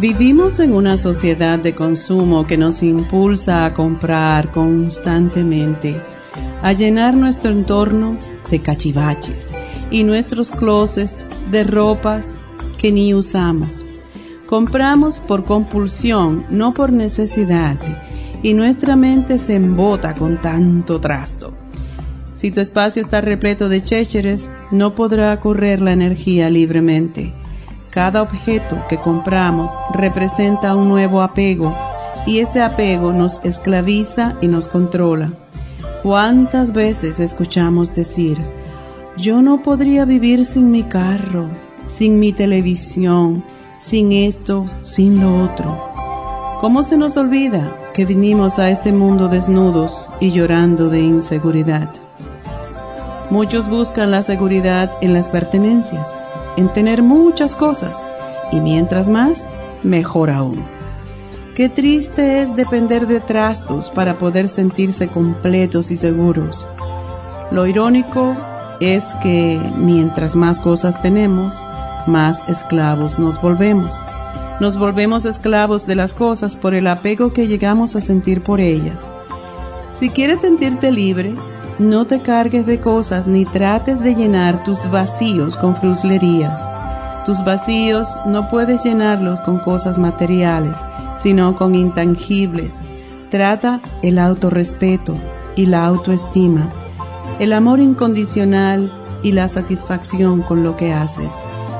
Vivimos en una sociedad de consumo que nos impulsa a comprar constantemente, a llenar nuestro entorno de cachivaches y nuestros closets de ropas que ni usamos. Compramos por compulsión, no por necesidad, y nuestra mente se embota con tanto trasto. Si tu espacio está repleto de chécheres, no podrá correr la energía libremente cada objeto que compramos representa un nuevo apego y ese apego nos esclaviza y nos controla. ¿Cuántas veces escuchamos decir, yo no podría vivir sin mi carro, sin mi televisión, sin esto, sin lo otro? ¿Cómo se nos olvida que vinimos a este mundo desnudos y llorando de inseguridad? Muchos buscan la seguridad en las pertenencias en tener muchas cosas y mientras más, mejor aún. Qué triste es depender de trastos para poder sentirse completos y seguros. Lo irónico es que mientras más cosas tenemos, más esclavos nos volvemos. Nos volvemos esclavos de las cosas por el apego que llegamos a sentir por ellas. Si quieres sentirte libre, no te cargues de cosas ni trates de llenar tus vacíos con fruslerías. Tus vacíos no puedes llenarlos con cosas materiales, sino con intangibles. Trata el autorrespeto y la autoestima, el amor incondicional y la satisfacción con lo que haces.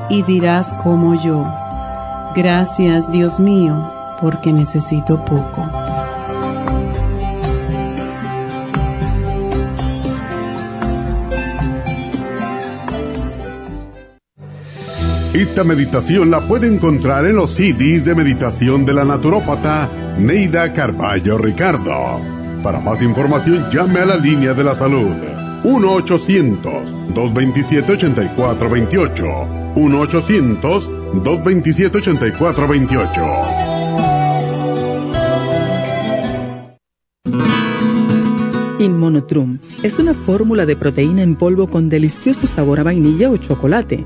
Y dirás como yo, gracias Dios mío, porque necesito poco. Esta meditación la puede encontrar en los CDs de meditación de la naturópata Neida Carballo Ricardo. Para más información llame a la línea de la salud 1-800-227-8428. 1-800-227-8428. Inmonotrum es una fórmula de proteína en polvo con delicioso sabor a vainilla o chocolate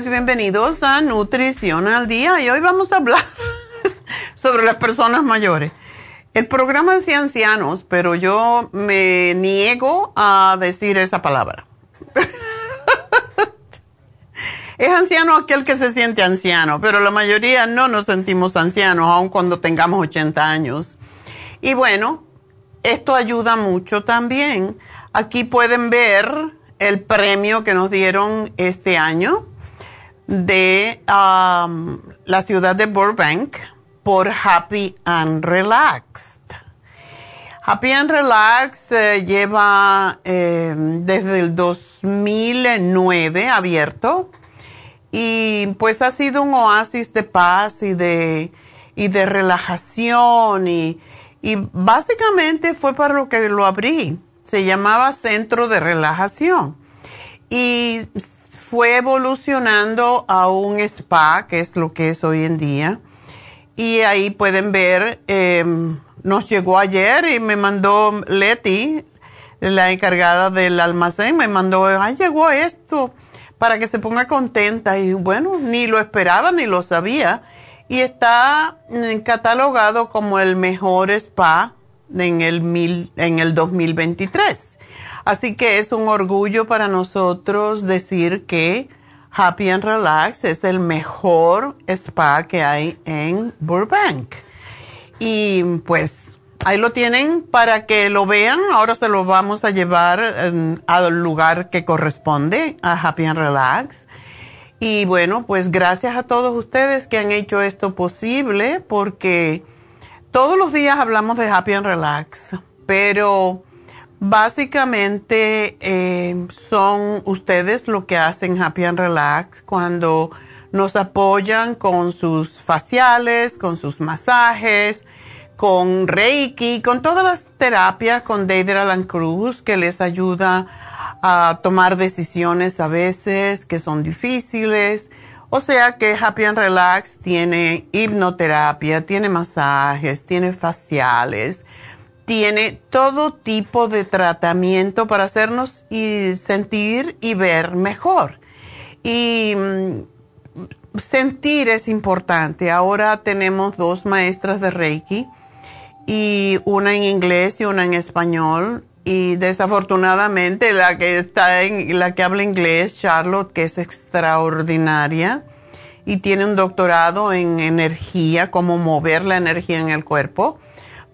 Días bienvenidos a Nutrición al Día. Y hoy vamos a hablar sobre las personas mayores. El programa es ancianos, pero yo me niego a decir esa palabra. Es anciano aquel que se siente anciano, pero la mayoría no nos sentimos ancianos, aun cuando tengamos 80 años. Y bueno, esto ayuda mucho también. Aquí pueden ver el premio que nos dieron este año de um, la ciudad de Burbank por Happy and Relaxed. Happy and Relaxed eh, lleva eh, desde el 2009 abierto y pues ha sido un oasis de paz y de, y de relajación y, y básicamente fue para lo que lo abrí. Se llamaba Centro de Relajación y fue evolucionando a un spa, que es lo que es hoy en día. Y ahí pueden ver, em, nos llegó ayer y me mandó Leti, la encargada del almacén, me mandó, ay, llegó esto para que se ponga contenta. Y bueno, ni lo esperaba ni lo sabía. Y está mm, catalogado como el mejor spa en el, mil, en el 2023. Así que es un orgullo para nosotros decir que Happy and Relax es el mejor spa que hay en Burbank. Y pues ahí lo tienen para que lo vean. Ahora se lo vamos a llevar al lugar que corresponde a Happy and Relax. Y bueno, pues gracias a todos ustedes que han hecho esto posible porque todos los días hablamos de Happy and Relax, pero básicamente eh, son ustedes lo que hacen Happy and Relax cuando nos apoyan con sus faciales, con sus masajes, con Reiki, con todas las terapias con David Alan Cruz que les ayuda a tomar decisiones a veces que son difíciles. O sea que Happy and Relax tiene hipnoterapia, tiene masajes, tiene faciales, tiene todo tipo de tratamiento para hacernos y sentir y ver mejor. Y mm, sentir es importante. Ahora tenemos dos maestras de Reiki y una en inglés y una en español. Y desafortunadamente la que está en, la que habla inglés, Charlotte, que es extraordinaria y tiene un doctorado en energía, cómo mover la energía en el cuerpo,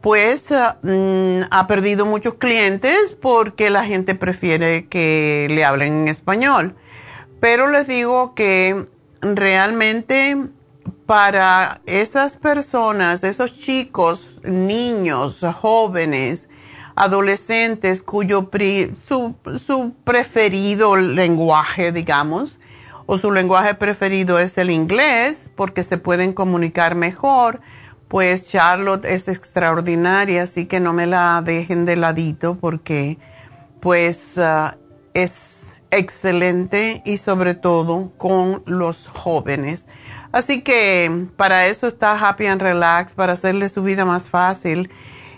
pues ah, mm, ha perdido muchos clientes porque la gente prefiere que le hablen en español. Pero les digo que realmente para esas personas, esos chicos, niños, jóvenes, adolescentes cuyo su, preferido lenguaje, digamos, o su lenguaje preferido es el inglés, porque se pueden comunicar mejor, pues Charlotte es extraordinaria, así que no me la dejen de ladito porque pues ah, es excelente y sobre todo con los jóvenes. Así que para eso está Happy and Relax, para hacerle su vida más fácil.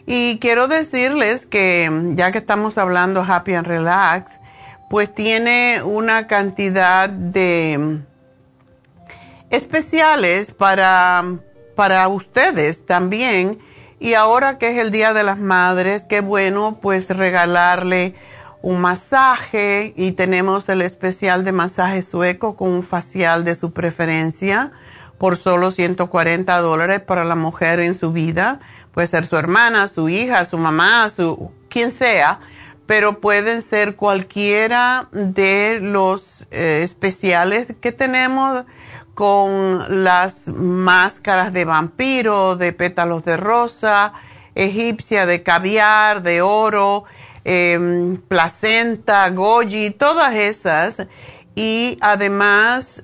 Y quiero decirles que ya que estamos hablando Happy and Relax, pues tiene una cantidad de especiales para, para ustedes también. Y ahora que es el Día de las Madres, qué bueno pues regalarle un masaje y tenemos el especial de masaje sueco con un facial de su preferencia por solo 140 dólares para la mujer en su vida. Puede ser su hermana, su hija, su mamá, su quien sea, pero pueden ser cualquiera de los eh, especiales que tenemos con las máscaras de vampiro, de pétalos de rosa, egipcia, de caviar, de oro, em, placenta, goji, todas esas y además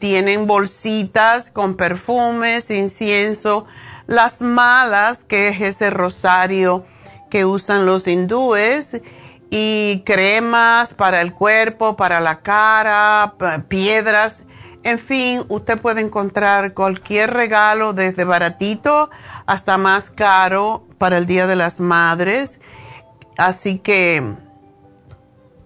tienen bolsitas con perfumes, incienso, las malas, que es ese rosario que usan los hindúes, y cremas para el cuerpo, para la cara, piedras. En fin, usted puede encontrar cualquier regalo desde baratito hasta más caro para el Día de las Madres. Así que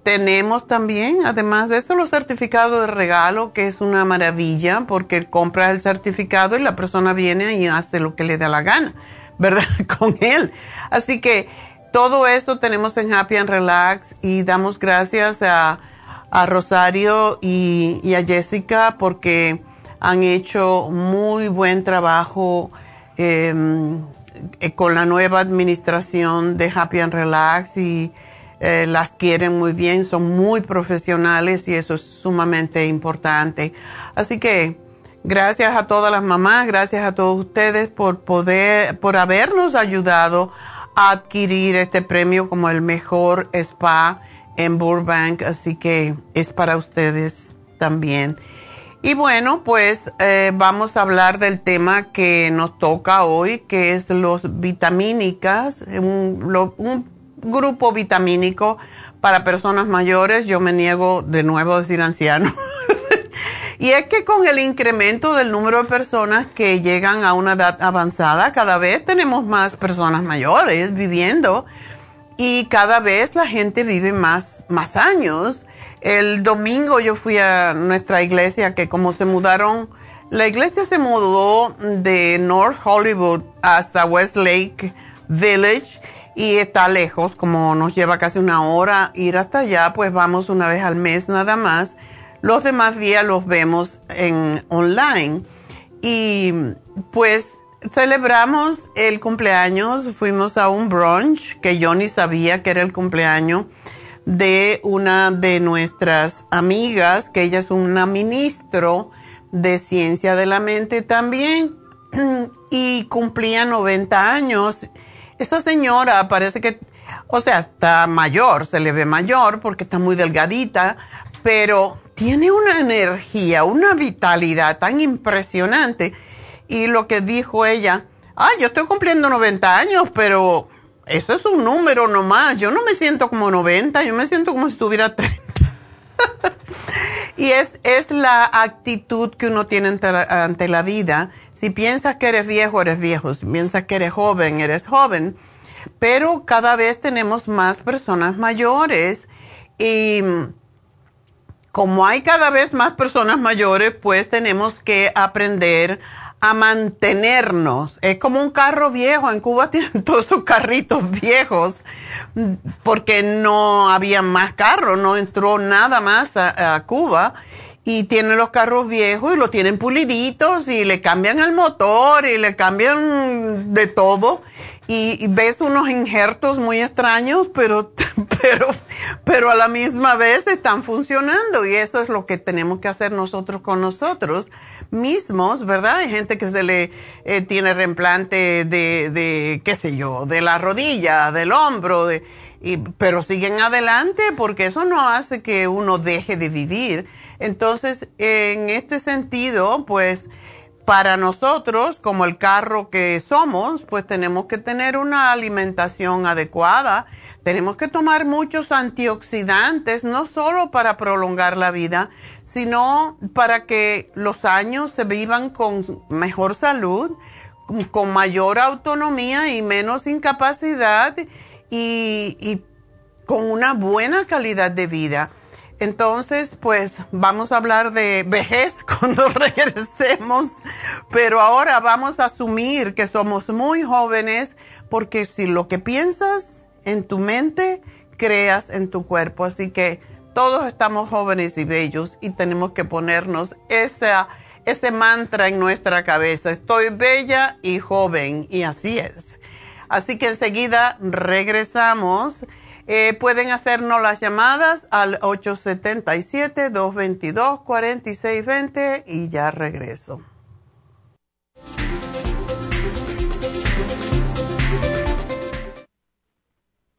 tenemos también, además de eso, los certificados de regalo, que es una maravilla, porque compra el certificado y la persona viene y hace lo que le da la gana, ¿verdad? Con él. Así que todo eso tenemos en Happy and Relax y damos gracias a, a Rosario y, a Jessica porque han hecho muy buen trabajo em, eh, con la nueva administración de Happy and Relax y eh, las quieren muy bien, son muy profesionales y eso es sumamente importante. Así que gracias a todas las mamás, gracias a todos ustedes por poder, por habernos ayudado a adquirir este premio como el mejor spa en Burbank, así que es para ustedes también. Y bueno, pues eh, vamos a hablar del tema que nos toca hoy, que es los vitamínicas, un, grupo vitamínico para personas mayores. Yo me niego de nuevo a decir anciano. y es que con el incremento del número de personas que llegan a una edad avanzada, cada vez tenemos más personas mayores viviendo y cada vez la gente vive más, más años. El domingo yo fui a nuestra iglesia que como se mudaron, la iglesia se mudó de North Hollywood hasta Westlake Village y está lejos, como nos lleva casi una hora ir hasta allá, pues vamos una vez al mes nada más. Los demás días los vemos en online. Y pues celebramos el cumpleaños, fuimos a un brunch que yo ni sabía que era el cumpleaños de una de nuestras amigas, que ella es una ministro de ciencia de la mente también, y cumplía 90 años. Esa señora parece que, o sea, está mayor, se le ve mayor porque está muy delgadita, pero tiene una energía, una vitalidad tan impresionante y lo que dijo ella, ah, yo estoy cumpliendo 90 años, pero eso es un número nomás. Yo no me siento como 90, yo me siento como si tuviera 30. y es, es la actitud que uno tiene ante la, vida. Si piensas que eres viejo, eres viejo. Si piensas que eres joven, eres joven. Pero cada vez tenemos más personas mayores y como hay cada vez más personas mayores, pues tenemos que aprender mantenernos. Es como un carro viejo. En Cuba tienen todos sus carritos viejos porque no había más carros, no entró nada más a, Cuba. Y tienen los carros viejos y lo tienen puliditos y le cambian el motor y le cambian de todo y, ves unos injertos muy extraños, pero, pero, pero a la misma vez están funcionando y eso es lo que tenemos que hacer nosotros con nosotros mismos, ¿verdad? Hay gente que se le eh, tiene reimplante de, de, qué sé yo, de la rodilla, del hombro, de, y, pero siguen adelante porque eso no hace que uno deje de vivir. Entonces, en este sentido, pues, para nosotros, como el carro que somos, pues tenemos que tener una alimentación adecuada. Tenemos que tomar muchos antioxidantes, no solo para prolongar la vida, sino para que los años se vivan con mejor salud, con mayor autonomía y menos incapacidad y, con una buena calidad de vida. Entonces, pues vamos a hablar de vejez cuando regresemos, pero ahora vamos a asumir que somos muy jóvenes porque si lo que piensas en tu mente, creas en tu cuerpo. Así que todos estamos jóvenes y bellos y tenemos que ponernos ese mantra en nuestra cabeza. Estoy bella y joven y así es. Así que enseguida regresamos. Eh, pueden hacernos las llamadas al 877-222-4620 y ya regreso.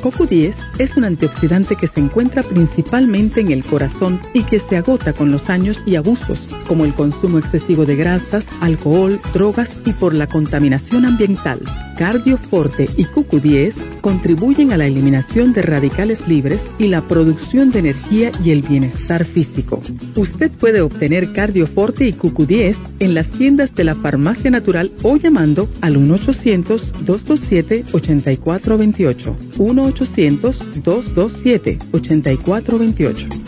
CoQ10 es un antioxidante que se encuentra principalmente en el corazón y que se agota con los años y abusos, como el consumo excesivo de grasas, alcohol, drogas y por la contaminación ambiental. Cardioforte y CoQ10 contribuyen a la eliminación de radicales libres y la producción de energía y el bienestar físico. Usted puede obtener Cardioforte y CoQ10 en las tiendas de la Farmacia Natural o llamando al 1-800-227-8428. 1-800-227-8428.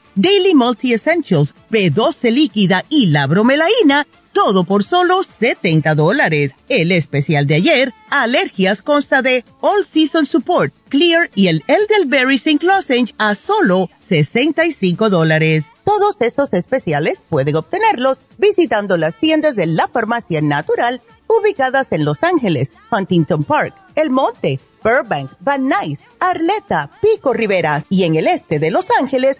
Daily Multi Essentials, B12 líquida y la bromelaína todo por solo 70 dólares. El especial de ayer, alergias, consta de All Season Support, Clear y el Elderberry Zinc Lozenge a solo 65 dólares. Todos estos especiales pueden obtenerlos visitando las tiendas de la farmacia natural ubicadas en Los Ángeles, Huntington Park, El Monte, Burbank, Van Nuys, Arleta, Pico Rivera y en el este de Los Ángeles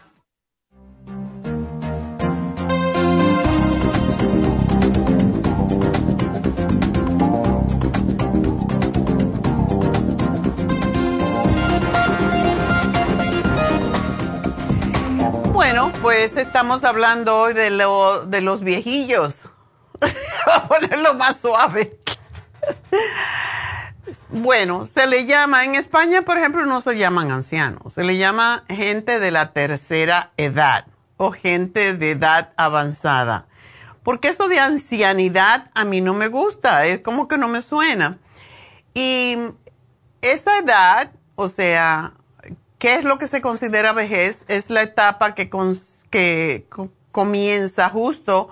Bueno, pues estamos hablando hoy de, lo, de los viejillos. Voy a ponerlo más suave. bueno, se le llama, en España, por ejemplo, no se llaman ancianos, se le llama gente de la tercera edad o gente de edad avanzada. Porque eso de ancianidad a mí no me gusta, es como que no me suena. Y esa edad, o sea, ¿Qué es lo que se considera vejez? Es la etapa que, comienza justo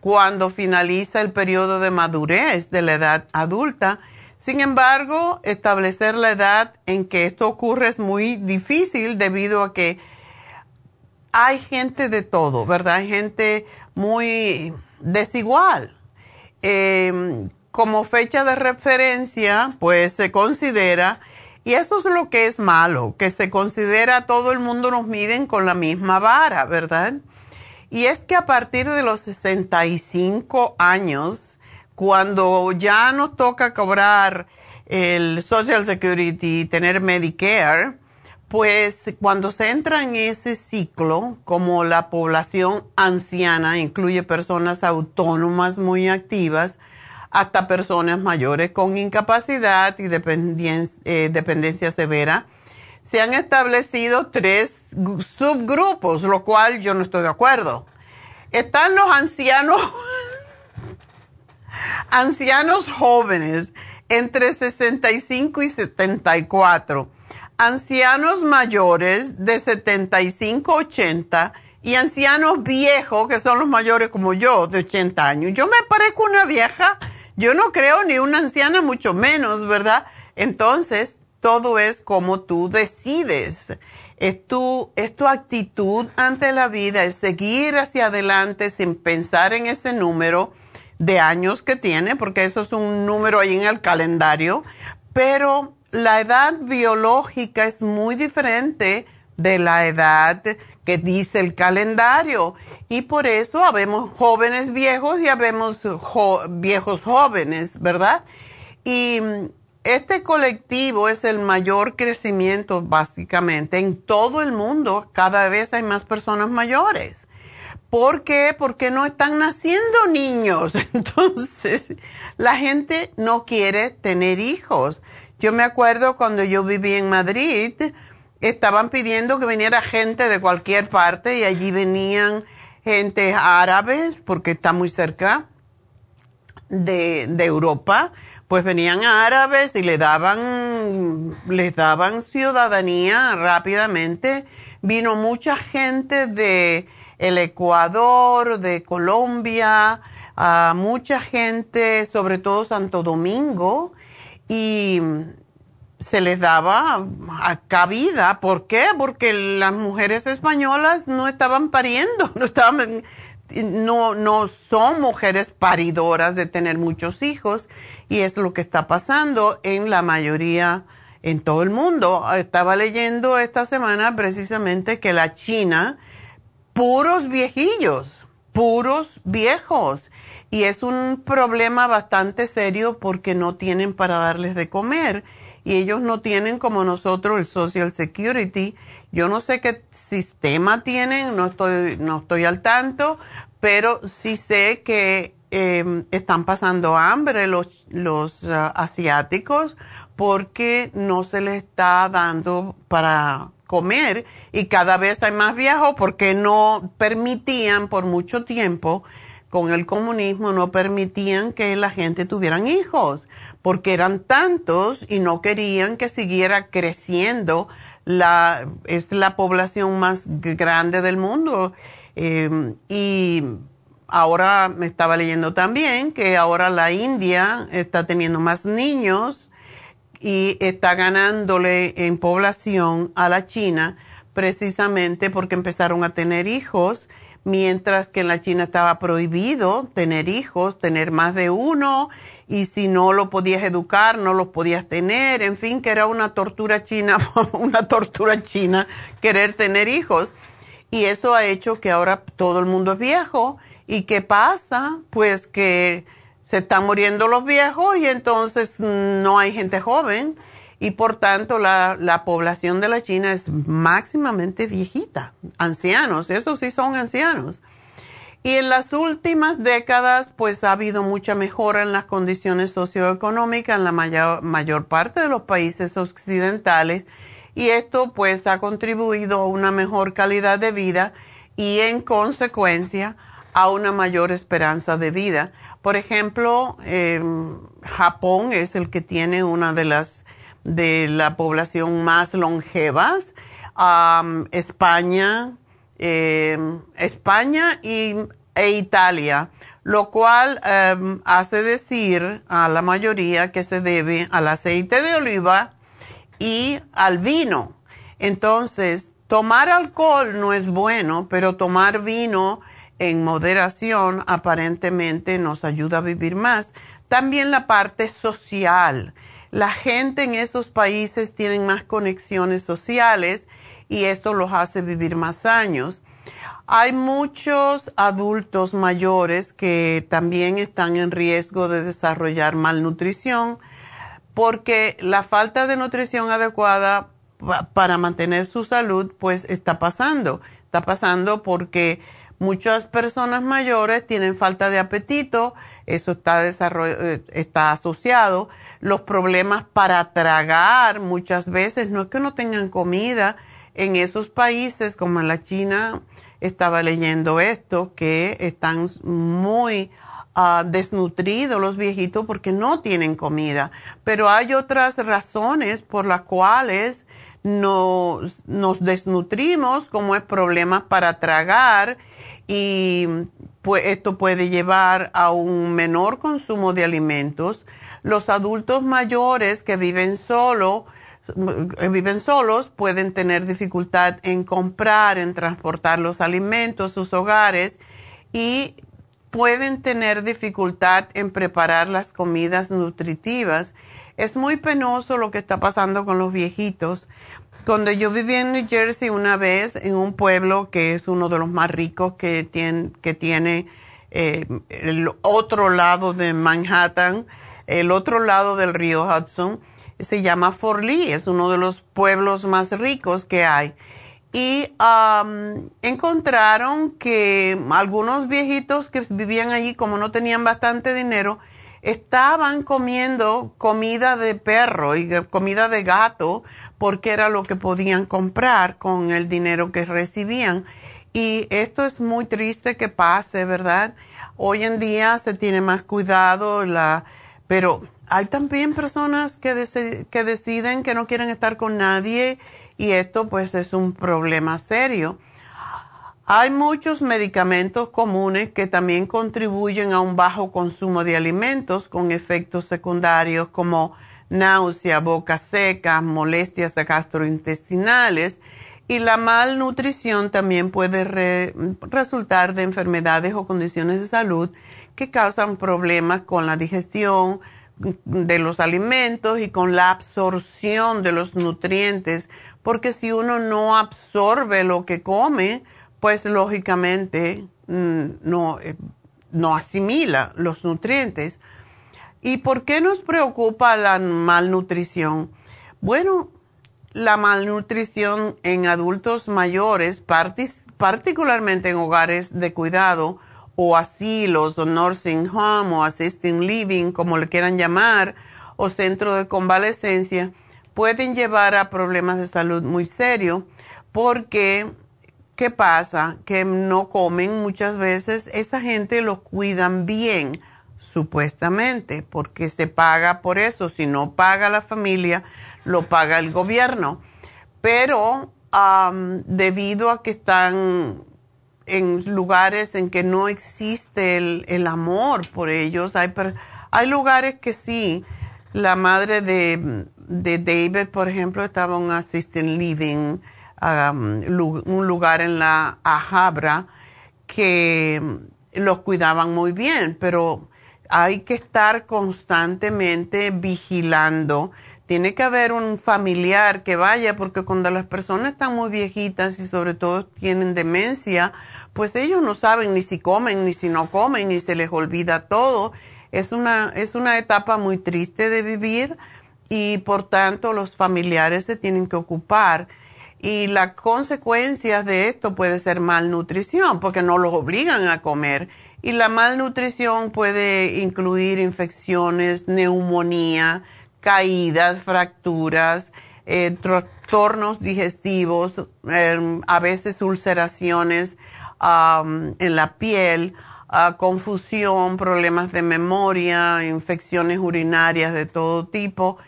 cuando finaliza el periodo de madurez de la edad adulta. Sin embargo, establecer la edad en que esto ocurre es muy difícil debido a que hay gente de todo, ¿verdad? Hay gente muy desigual. Em, como fecha de referencia, pues se considera y eso es lo que es malo, que se considera todo el mundo nos miden con la misma vara, ¿verdad? Y es que a partir de los 65 años, cuando ya nos toca cobrar el Social Security y tener Medicare, pues cuando se entra en ese ciclo, como la población anciana incluye personas autónomas muy activas, hasta personas mayores con incapacidad y eh, dependencia, severa. Se han establecido tres subgrupos, lo cual yo no estoy de acuerdo. Están los ancianos, ancianos jóvenes entre 65 y 74, ancianos mayores de 75 a 80 y ancianos viejos, que son los mayores como yo, de 80 años. Yo me parezco una vieja yo no creo ni una anciana, mucho menos, ¿verdad? Entonces, todo es como tú decides. Es tu, es tu actitud ante la vida, es seguir hacia adelante sin pensar en ese número de años que tiene, porque eso es un número ahí en el calendario, pero la edad biológica es muy diferente de la edad que dice el calendario. Y por eso habemos jóvenes viejos y habemos viejos jóvenes, ¿verdad? Y mm, este colectivo es el mayor crecimiento básicamente en todo el mundo. Cada vez hay más personas mayores. ¿Por qué? Porque no están naciendo niños. Entonces, la gente no quiere tener hijos. Yo me acuerdo cuando yo viví en Madrid, estaban pidiendo que viniera gente de cualquier parte y allí venían gente árabes porque está muy cerca de, Europa, pues venían árabes y le daban les daban ciudadanía rápidamente. Vino mucha gente de el Ecuador, de Colombia, mucha gente, sobre todo Santo Domingo, y se les daba cabida. ¿Por qué? Porque las mujeres españolas no estaban pariendo, no estaban, no, no son mujeres paridoras de tener muchos hijos y es lo que está pasando en la mayoría, en todo el mundo. Estaba leyendo esta semana precisamente que la China, puros viejillos, puros viejos. Y es un problema bastante serio porque no tienen para darles de comer y ellos no tienen como nosotros el Social Security. Yo no sé qué sistema tienen, no estoy, no estoy al tanto, pero sí sé que em, están pasando hambre los, los ah, asiáticos porque no se les está dando para comer y cada vez hay más viejos porque no permitían por mucho tiempo con el comunismo no permitían que la gente tuvieran hijos, porque eran tantos y no querían que siguiera creciendo. La, es la población más grande del mundo. Em, y ahora me estaba leyendo también que ahora la India está teniendo más niños y está ganándole en población a la China precisamente porque empezaron a tener hijos mientras que en la China estaba prohibido tener hijos, tener más de uno, y si no lo podías educar, no los podías tener, en fin, que era una tortura china, una tortura china querer tener hijos. Y eso ha hecho que ahora todo el mundo es viejo. ¿Y qué pasa? Pues que se están muriendo los viejos y entonces no hay gente joven y por tanto la, la, población de la China es máximamente viejita, ancianos, esos sí son ancianos. Y en las últimas décadas, pues ha habido mucha mejora en las condiciones socioeconómicas en la mayor, mayor parte de los países occidentales y esto pues ha contribuido a una mejor calidad de vida y en consecuencia a una mayor esperanza de vida. Por ejemplo, Japón es el que tiene una de las de la población más longevas, España, em, España y, e Italia, lo cual em, hace decir a la mayoría que se debe al aceite de oliva y al vino. Entonces, tomar alcohol no es bueno, pero tomar vino en moderación aparentemente nos ayuda a vivir más. También la parte social la gente en esos países tiene más conexiones sociales y esto los hace vivir más años. Hay muchos adultos mayores que también están en riesgo de desarrollar malnutrición porque la falta de nutrición adecuada para mantener su salud pues está pasando. Está pasando porque muchas personas mayores tienen falta de apetito, eso está, eh, está asociado los problemas para tragar muchas veces. No es que no tengan comida. En esos países como en la China, estaba leyendo esto, que están muy ah, desnutridos los viejitos porque no tienen comida. Pero hay otras razones por las cuales nos, nos desnutrimos, como es problemas para tragar y pues esto puede llevar a un menor consumo de alimentos los adultos mayores que viven solo, eh, viven solos pueden tener dificultad en comprar, en transportar los alimentos, sus hogares y pueden tener dificultad en preparar las comidas nutritivas. Es muy penoso lo que está pasando con los viejitos. Cuando yo vivía en New Jersey una vez, en un pueblo que es uno de los más ricos que tiene, que tiene eh, el otro lado de Manhattan, el otro lado del río Hudson, se llama Fort es uno de los pueblos más ricos que hay. Y encontraron que algunos viejitos que vivían allí, como no tenían bastante dinero, estaban comiendo comida de perro y comida de gato porque era lo que podían comprar con el dinero que recibían. Y esto es muy triste que pase, ¿verdad? Hoy en día se tiene más cuidado, la, pero hay también personas que, deciden que no quieren estar con nadie y esto pues es un problema serio. Hay muchos medicamentos comunes que también contribuyen a un bajo consumo de alimentos con efectos secundarios como náusea, boca seca, molestias gastrointestinales y la malnutrición también puede resultar de enfermedades o condiciones de salud que causan problemas con la digestión de los alimentos y con la absorción de los nutrientes, porque si uno no absorbe lo que come, pues lógicamente mm, no, eh, no asimila los nutrientes. ¿Y por qué nos preocupa la malnutrición? Bueno, la malnutrición en adultos mayores, particularmente en hogares de cuidado o asilos o nursing home o assisting living, como le quieran llamar, o centro de convalecencia, pueden llevar a problemas de salud muy serios porque, ¿qué pasa? Que no comen muchas veces, esa gente los cuidan bien, supuestamente, porque se paga por eso, si no paga la familia, lo paga el gobierno. Pero debido a que están en lugares en que no existe el, amor por ellos, hay, hay lugares que sí. La madre de, David, por ejemplo, estaba en un assisted living, un lugar en la Ajabra que los cuidaban muy bien, pero hay que estar constantemente vigilando tiene que haber un familiar que vaya, porque cuando las personas están muy viejitas y sobre todo tienen demencia, pues ellos no saben ni si comen, ni si no comen, ni se les olvida todo. Es una, es una etapa muy triste de vivir y por tanto los familiares se tienen que ocupar. Y las consecuencias de esto puede ser malnutrición, porque no los obligan a comer. Y la malnutrición puede incluir infecciones, neumonía, caídas, fracturas, eh, trastornos digestivos, em, a veces ulceraciones en la piel, ah, confusión, problemas de memoria, infecciones urinarias de todo tipo.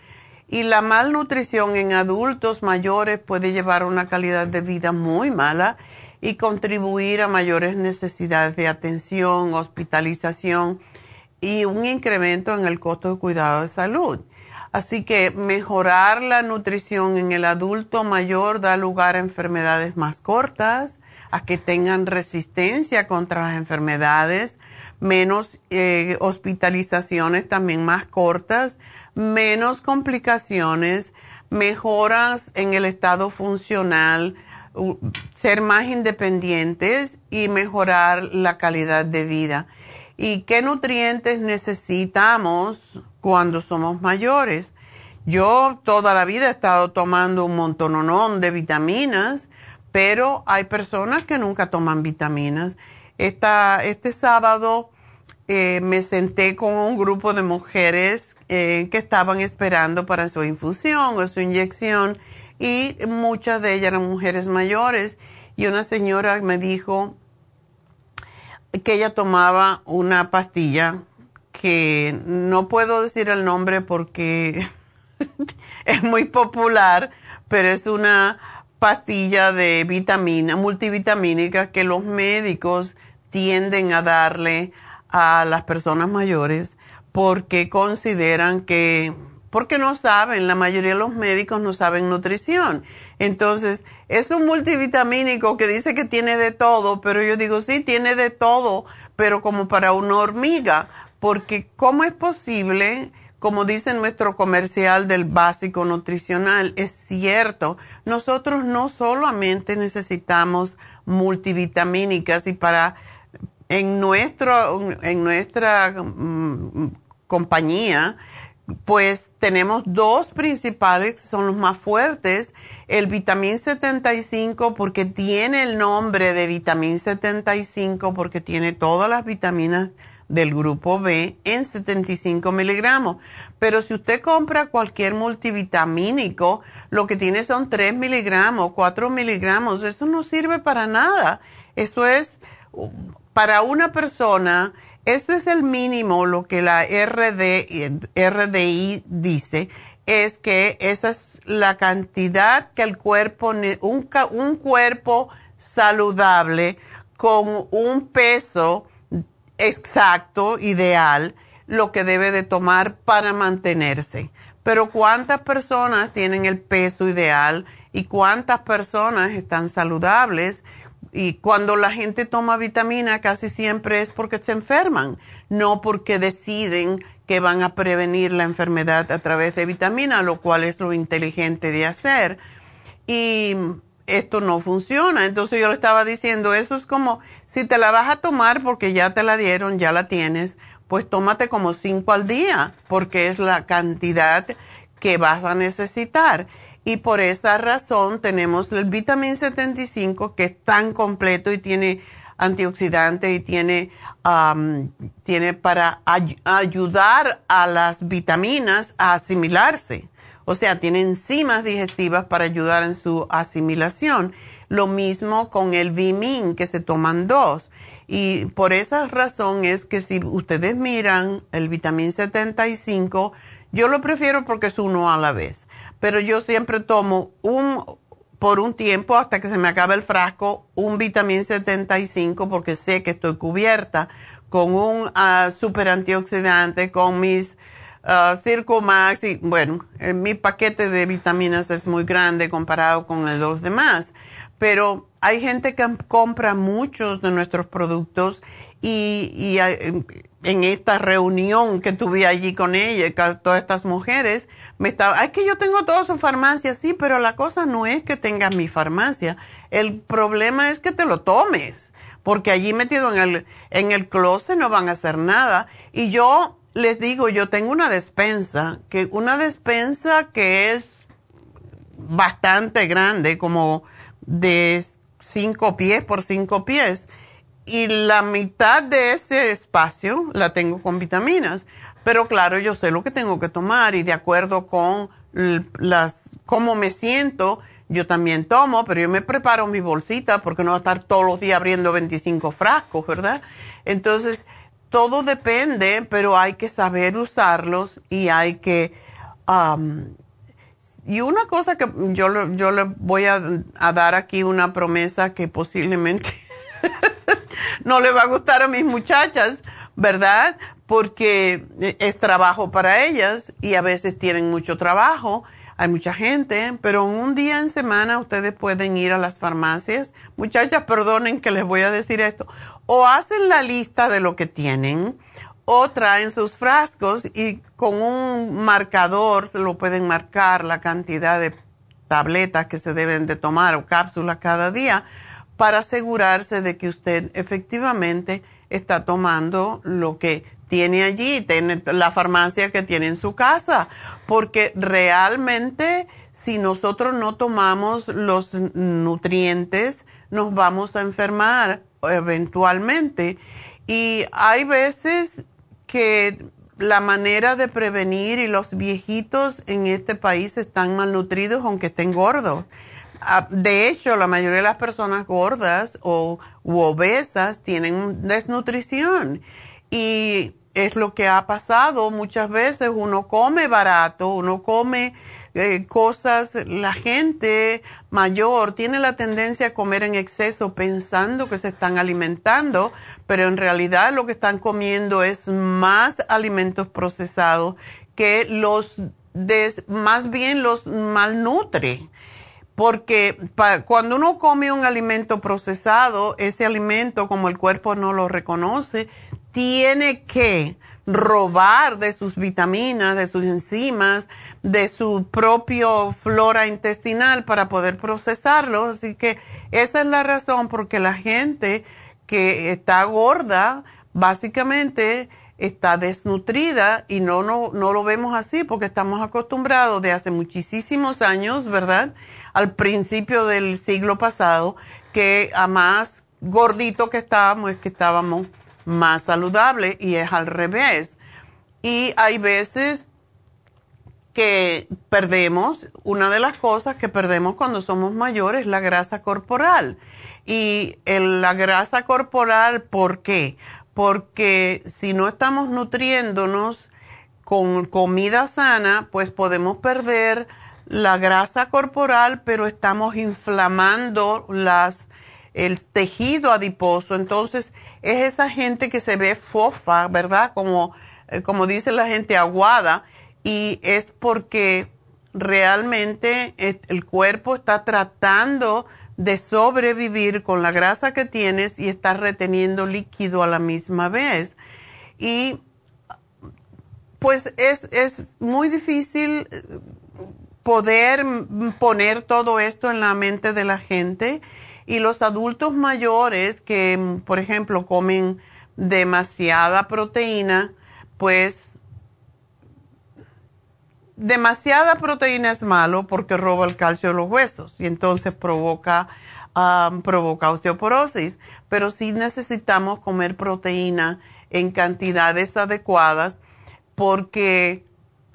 Y la malnutrición en adultos mayores puede llevar a una calidad de vida muy mala y contribuir a mayores necesidades de atención, hospitalización y un incremento en el costo de cuidado de salud. Así que mejorar la nutrición en el adulto mayor da lugar a enfermedades más cortas, a que tengan resistencia contra las enfermedades, menos eh, hospitalizaciones también más cortas, menos complicaciones, mejoras en el estado funcional, ser más independientes y mejorar la calidad de vida. ¿Y qué nutrientes necesitamos? Cuando somos mayores. Yo toda la vida he estado tomando un montón de vitaminas, pero hay personas que nunca toman vitaminas. este sábado eh, me senté con un grupo de mujeres eh, que estaban esperando para su infusión o su inyección y muchas de ellas eran mujeres mayores y una señora me dijo que ella tomaba una pastilla que no puedo decir el nombre porque es muy popular, pero es una pastilla de vitamina, multivitamínica que los médicos tienden a darle a las personas mayores porque consideran que, porque no saben, la mayoría de los médicos no saben nutrición. Entonces, es un multivitamínico que dice que tiene de todo, pero yo digo, sí, tiene de todo, pero como para una hormiga, porque ¿cómo es posible? Como dice nuestro comercial del básico nutricional, es cierto, nosotros no solamente necesitamos multivitamínicas y para en nuestro en nuestra mm, compañía pues tenemos dos principales que son los más fuertes, el vitamín 75 porque tiene el nombre de vitamín 75 porque tiene todas las vitaminas del grupo B en 75 miligramos. Pero si usted compra cualquier multivitamínico, lo que tiene son 3 miligramos, 4 miligramos, eso no sirve para nada. Eso es para una persona, este es el mínimo, lo que la RD, RDI dice, es que esa es la cantidad que el cuerpo, un, un cuerpo saludable con un peso exacto, ideal, lo que debe de tomar para mantenerse. Pero ¿cuántas personas tienen el peso ideal y cuántas personas están saludables? Y cuando la gente toma vitamina casi siempre es porque se enferman, no porque deciden que van a prevenir la enfermedad a través de vitamina, lo cual es lo inteligente de hacer. Y esto no funciona. Entonces yo le estaba diciendo, eso es como si te la vas a tomar porque ya te la dieron, ya la tienes, pues tómate como cinco al día, porque es la cantidad que vas a necesitar. Y por esa razón tenemos el vitamín 75 que es tan completo y tiene antioxidante y tiene, tiene para ayudar a las vitaminas a asimilarse. O sea, tiene enzimas digestivas para ayudar en su asimilación. Lo mismo con el Vimin, que se toman dos. Y por esa razón es que si ustedes miran el vitamín 75, yo lo prefiero porque es uno a la vez pero yo siempre tomo un, por un tiempo hasta que se me acabe el frasco, un vitamín 75 porque sé que estoy cubierta con un uh, super antioxidante, con mis uh, Circumax y bueno, mi paquete de vitaminas es muy grande comparado con los demás, pero hay gente que compra muchos de nuestros productos y, y en esta reunión que tuve allí con ella, todas estas mujeres, me estaba, es que yo tengo toda su farmacia, sí, pero la cosa no es que tengas mi farmacia, el problema es que te lo tomes, porque allí metido en el, en el closet no van a hacer nada. Y yo les digo, yo tengo una despensa, que una despensa que es bastante grande, como de cinco pies por cinco pies, y la mitad de ese espacio la tengo con vitaminas. Pero claro, yo sé lo que tengo que tomar y de acuerdo con las cómo me siento, yo también tomo, pero yo me preparo mi bolsita porque no voy a estar todos los días abriendo 25 frascos, ¿verdad? Entonces, todo depende, pero hay que saber usarlos y hay que... y una cosa que yo, yo le voy a dar aquí una promesa que posiblemente no le va a gustar a mis muchachas, ¿verdad? Porque es trabajo para ellas y a veces tienen mucho trabajo. Hay mucha gente, pero un día en semana ustedes pueden ir a las farmacias. Muchachas, perdonen que les voy a decir esto. O hacen la lista de lo que tienen o traen sus frascos y con un marcador se lo pueden marcar la cantidad de tabletas que se deben de tomar o cápsulas cada día para asegurarse de que usted efectivamente está tomando lo que tiene allí, tiene la farmacia que tiene en su casa, porque realmente si nosotros no tomamos los nutrientes, nos vamos a enfermar eventualmente. Y hay veces que la manera de prevenir y los viejitos en este país están malnutridos aunque estén gordos. Ah, de hecho, la mayoría de las personas gordas o obesas tienen desnutrición y es lo que ha pasado muchas veces. Uno come barato, uno come eh, cosas, la gente mayor tiene la tendencia a comer en exceso pensando que se están alimentando, pero en realidad lo que están comiendo es más alimentos procesados que los, más bien los malnutre porque cuando uno come un alimento procesado, ese alimento, como el cuerpo no lo reconoce, tiene que robar de sus vitaminas, de sus enzimas, de su propio flora intestinal para poder procesarlo. Así que esa es la razón porque la gente que está gorda, básicamente está desnutrida y no, no, no lo vemos así porque estamos acostumbrados de hace muchísimos años, ¿verdad? al principio del siglo pasado, que a más gordito que estábamos es que estábamos más saludables y es al revés. Y hay veces que perdemos, una de las cosas que perdemos cuando somos mayores es la grasa corporal. Y la grasa corporal, ¿por qué? Porque si no estamos nutriéndonos con comida sana, pues podemos perder la grasa corporal, pero estamos inflamando las, el tejido adiposo. Entonces, es esa gente que se ve fofa, ¿verdad? Como, eh, como dice la gente aguada y es porque realmente el cuerpo está tratando de sobrevivir con la grasa que tienes y está reteniendo líquido a la misma vez. Y pues es, es muy difícil eh, poder poner todo esto en la mente de la gente y los adultos mayores que, por ejemplo, comen demasiada proteína, pues demasiada proteína es malo porque roba el calcio de los huesos y entonces provoca, provoca osteoporosis. Pero sí necesitamos comer proteína en cantidades adecuadas porque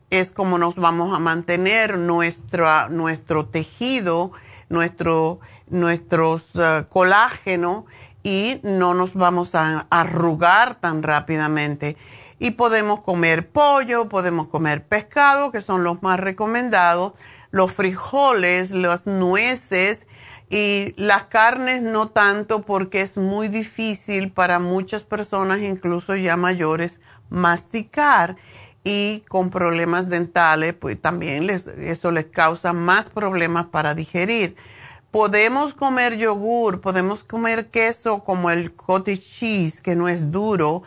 es como nos vamos a mantener nuestra, nuestro tejido, nuestro nuestros uh, colágeno y no nos vamos a arrugar tan rápidamente y podemos comer pollo, podemos comer pescado, que son los más recomendados, los frijoles, las nueces y las carnes no tanto porque es muy difícil para muchas personas, incluso ya mayores, masticar y con problemas dentales, pues también eso les causa más problemas para digerir. Podemos comer yogur, podemos comer queso como el cottage cheese, que no es duro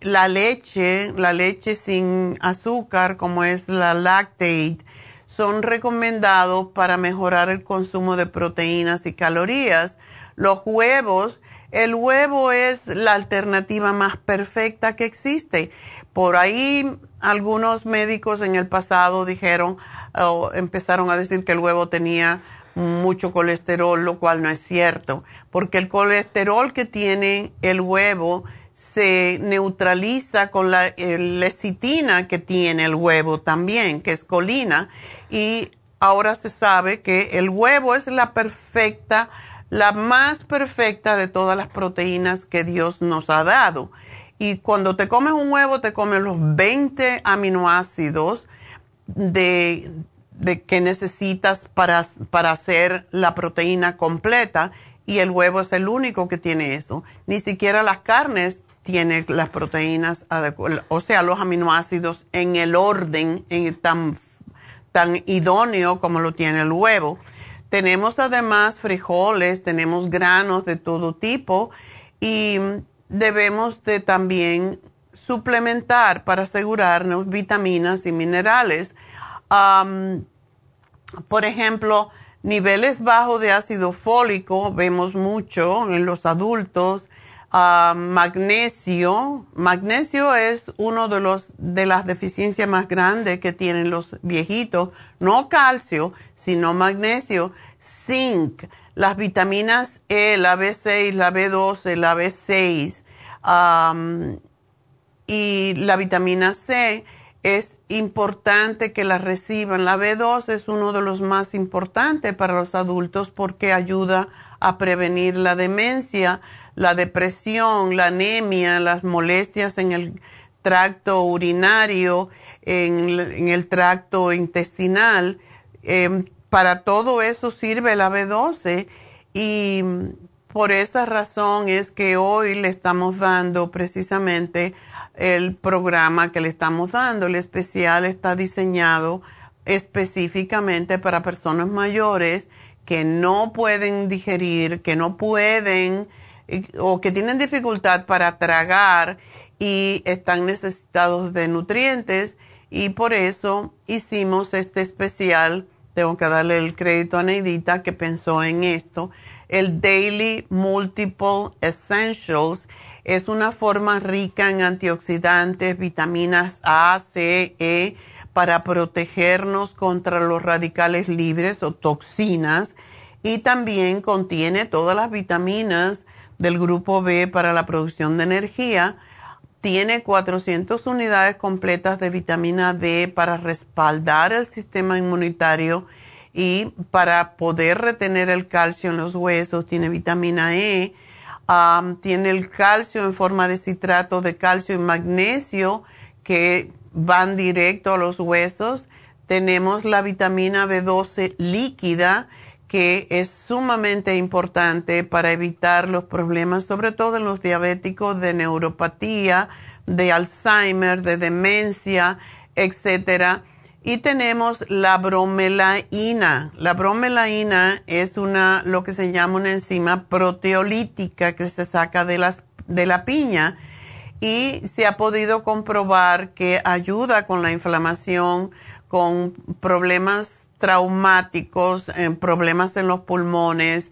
la leche, la leche sin azúcar, como es la lactate, son recomendados para mejorar el consumo de proteínas y calorías. Los huevos, el huevo es la alternativa más perfecta que existe. Por ahí algunos médicos en el pasado dijeron o empezaron a decir que el huevo tenía mucho colesterol, lo cual no es cierto, porque el colesterol que tiene el huevo se neutraliza con la lecitina que tiene el huevo también, que es colina, y ahora se sabe que el huevo es la perfecta, la más perfecta de todas las proteínas que Dios nos ha dado. Y cuando te comes un huevo, te comes los 20 aminoácidos de, que necesitas para, para hacer la proteína completa y el huevo es el único que tiene eso. Ni siquiera las carnes tiene las proteínas, o sea, los aminoácidos en el orden en tan, tan idóneo como lo tiene el huevo. Tenemos además frijoles, tenemos granos de todo tipo y debemos de también suplementar para asegurarnos vitaminas y minerales. por ejemplo, niveles bajos de ácido fólico vemos mucho en los adultos magnesio. Magnesio es uno de los de las deficiencias más grandes que tienen los viejitos. No calcio, sino magnesio. Zinc, las vitaminas E, la B6, la B12, la B6 y la vitamina C es importante que la reciban. La B2 es uno de los más importantes para los adultos porque ayuda a prevenir la demencia la depresión, la anemia, las molestias en el tracto urinario, en, el tracto intestinal. Em, para todo eso sirve la B12 y por esa razón es que hoy le estamos dando precisamente el programa que le estamos dando. El especial está diseñado específicamente para personas mayores que no pueden digerir, que no pueden o que tienen dificultad para tragar y están necesitados de nutrientes y por eso hicimos este especial. Tengo que darle el crédito a Neidita que pensó en esto. El Daily Multiple Essentials es una forma rica en antioxidantes, vitaminas A, C, E para protegernos contra los radicales libres o toxinas y también contiene todas las vitaminas del grupo B para la producción de energía tiene 400 unidades completas de vitamina D para respaldar el sistema inmunitario y para poder retener el calcio en los huesos. Tiene vitamina E, tiene el calcio en forma de citrato de calcio y magnesio que van directo a los huesos. Tenemos la vitamina B12 líquida que es sumamente importante para evitar los problemas, sobre todo en los diabéticos de neuropatía, de Alzheimer, de demencia, etcétera. Y tenemos la bromelaína. La bromelaína es una, lo que se llama una enzima proteolítica que se saca de, las, de la piña y se ha podido comprobar que ayuda con la inflamación, con problemas traumáticos, problemas en los pulmones.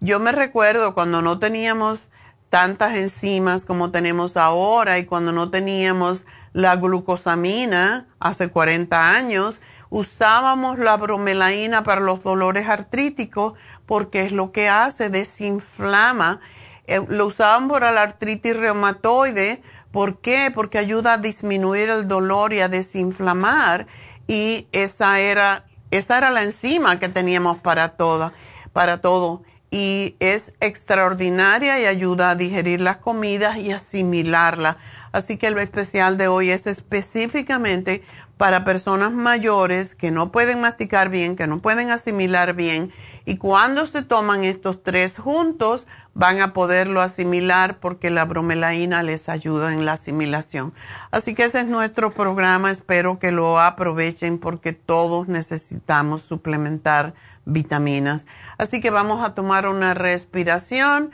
Yo me recuerdo cuando no teníamos tantas enzimas como tenemos ahora y cuando no teníamos la glucosamina hace 40 años, usábamos la bromelaína para los dolores artríticos porque es lo que hace, desinflama. Eh, lo usaban para la artritis reumatoide. ¿Por qué? Porque ayuda a disminuir el dolor y a desinflamar. Y esa era esa era la enzima que teníamos para todo, para todo. Y es extraordinaria y ayuda a digerir las comidas y asimilarlas. Así que el especial de hoy es específicamente para personas mayores que no pueden masticar bien, que no pueden asimilar bien. Y cuando se toman estos tres juntos, van a poderlo asimilar porque la bromelaína les ayuda en la asimilación. Así que ese es nuestro programa. Espero que lo aprovechen porque todos necesitamos suplementar vitaminas. Así que vamos a tomar una respiración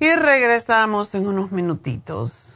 y regresamos en unos minutitos.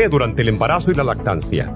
durante el embarazo y la lactancia.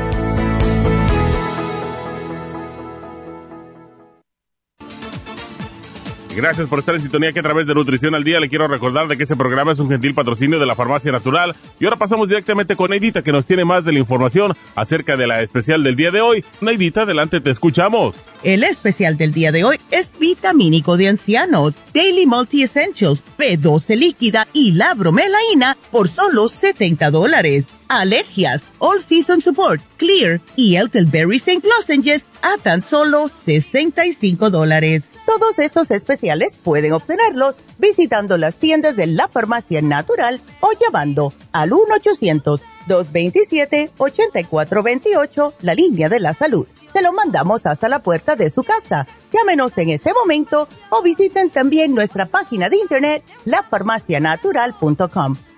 Gracias por estar en sintonía que a través de Nutrición al Día le quiero recordar de que este programa es un gentil patrocinio de la Farmacia Natural. Y ahora pasamos directamente con Neidita que nos tiene más de la información acerca de la especial del día de hoy. Neidita, adelante, te escuchamos. El especial del día de hoy es vitamínico de ancianos, Daily Multi Essentials, B12 líquida y la bromelaína por solo 70 dólares. Alergias, All Season Support, Clear y Elderberry St. Lozenges a tan solo 65 dólares. Todos estos especiales pueden obtenerlos visitando las tiendas de la farmacia natural o llamando al 1-800-227-8428, la línea de la salud. Se lo mandamos hasta la puerta de su casa. Llámenos en este momento o visiten también nuestra página de internet, lafarmacianatural.com.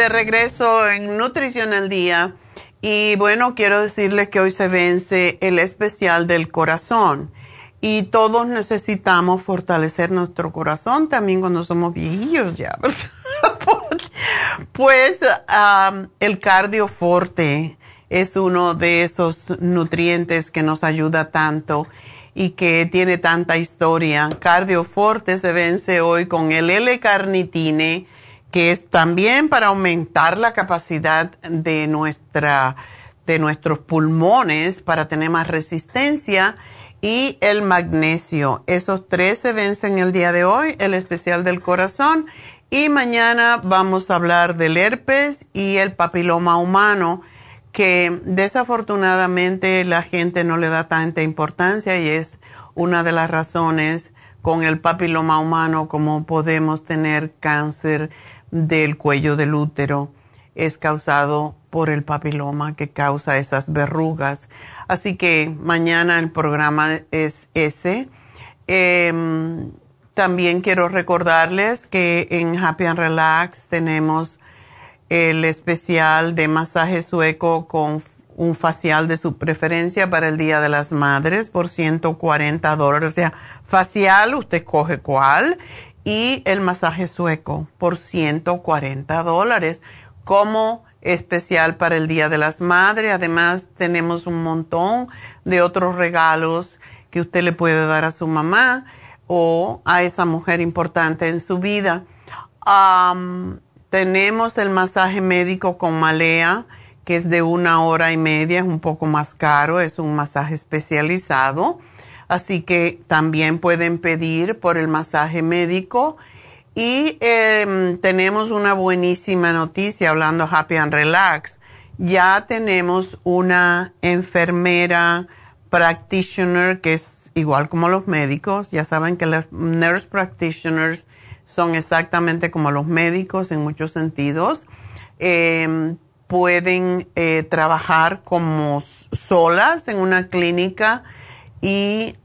De regreso en Nutrición al Día. Y bueno, quiero decirles que hoy se vence el especial del corazón. Y todos necesitamos fortalecer nuestro corazón también cuando somos viejillos ya. pues el cardioforte es uno de esos nutrientes que nos ayuda tanto y que tiene tanta historia. Cardioforte se vence hoy con el L-carnitine, que es también para aumentar la capacidad de, nuestra, de nuestros pulmones para tener más resistencia y el magnesio. Esos tres se vencen el día de hoy, el especial del corazón. Y mañana vamos a hablar del herpes y el papiloma humano que desafortunadamente la gente no le da tanta importancia y es una de las razones con el papiloma humano como podemos tener cáncer del cuello del útero es causado por el papiloma que causa esas verrugas. Así que mañana el programa es ese. Em, también quiero recordarles que en Happy and Relax tenemos el especial de masaje sueco con un facial de su preferencia para el Día de las Madres por 140 dólares. O sea, facial, usted coge cuál, y el masaje sueco por 140 dólares como especial para el Día de las Madres. Además, tenemos un montón de otros regalos que usted le puede dar a su mamá o a esa mujer importante en su vida. Tenemos el masaje médico con malea, que es de una hora y media, es un poco más caro, es un masaje especializado. Así que también pueden pedir por el masaje médico. Y em, tenemos una buenísima noticia hablando Happy and Relax. Ya tenemos una enfermera practitioner que es igual como los médicos. Ya saben que las nurse practitioners son exactamente como los médicos en muchos sentidos. Em, pueden eh, trabajar como solas en una clínica y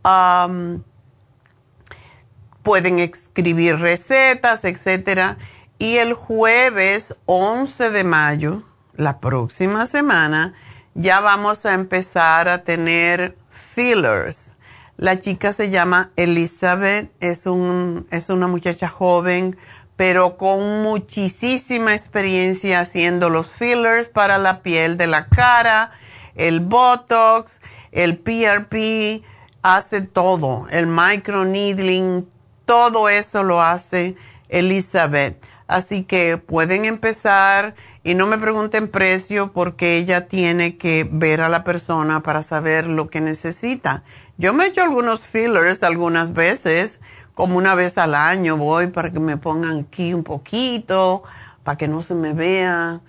pueden escribir recetas, etcétera. Y el jueves 11 de mayo, la próxima semana, ya vamos a empezar a tener fillers la chica se llama Elizabeth, es, un, es una muchacha joven, pero con muchísima experiencia haciendo los fillers para la piel de la cara, el Botox, el PRP, hace todo, el microneedling, todo eso lo hace Elizabeth. Así que pueden empezar y no me pregunten precio porque ella tiene que ver a la persona para saber lo que necesita. Yo me he hecho algunos fillers algunas veces, como una vez al año voy para que me pongan aquí un poquito, para que no se me vea.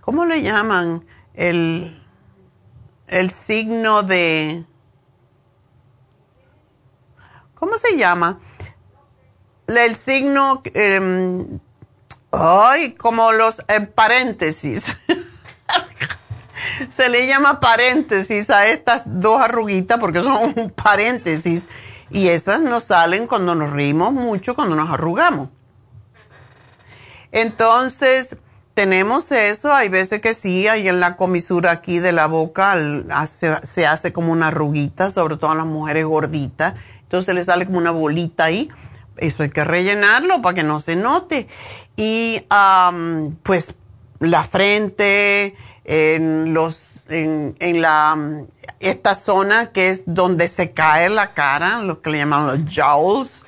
¿Cómo le llaman? El, el signo de... ¿Cómo se llama? El signo... Em, ay, como los paréntesis. se le llama paréntesis a estas dos arruguitas porque son un paréntesis y esas nos salen cuando nos reímos mucho, cuando nos arrugamos. Entonces, tenemos eso, hay veces que sí, hay en la comisura aquí de la boca se hace como una arruguita, sobre todo a las mujeres gorditas, entonces le sale como una bolita ahí. Eso hay que rellenarlo para que no se note. Y pues la frente, en los en, en, la esta zona que es donde se cae la cara, lo que le llaman los jowls,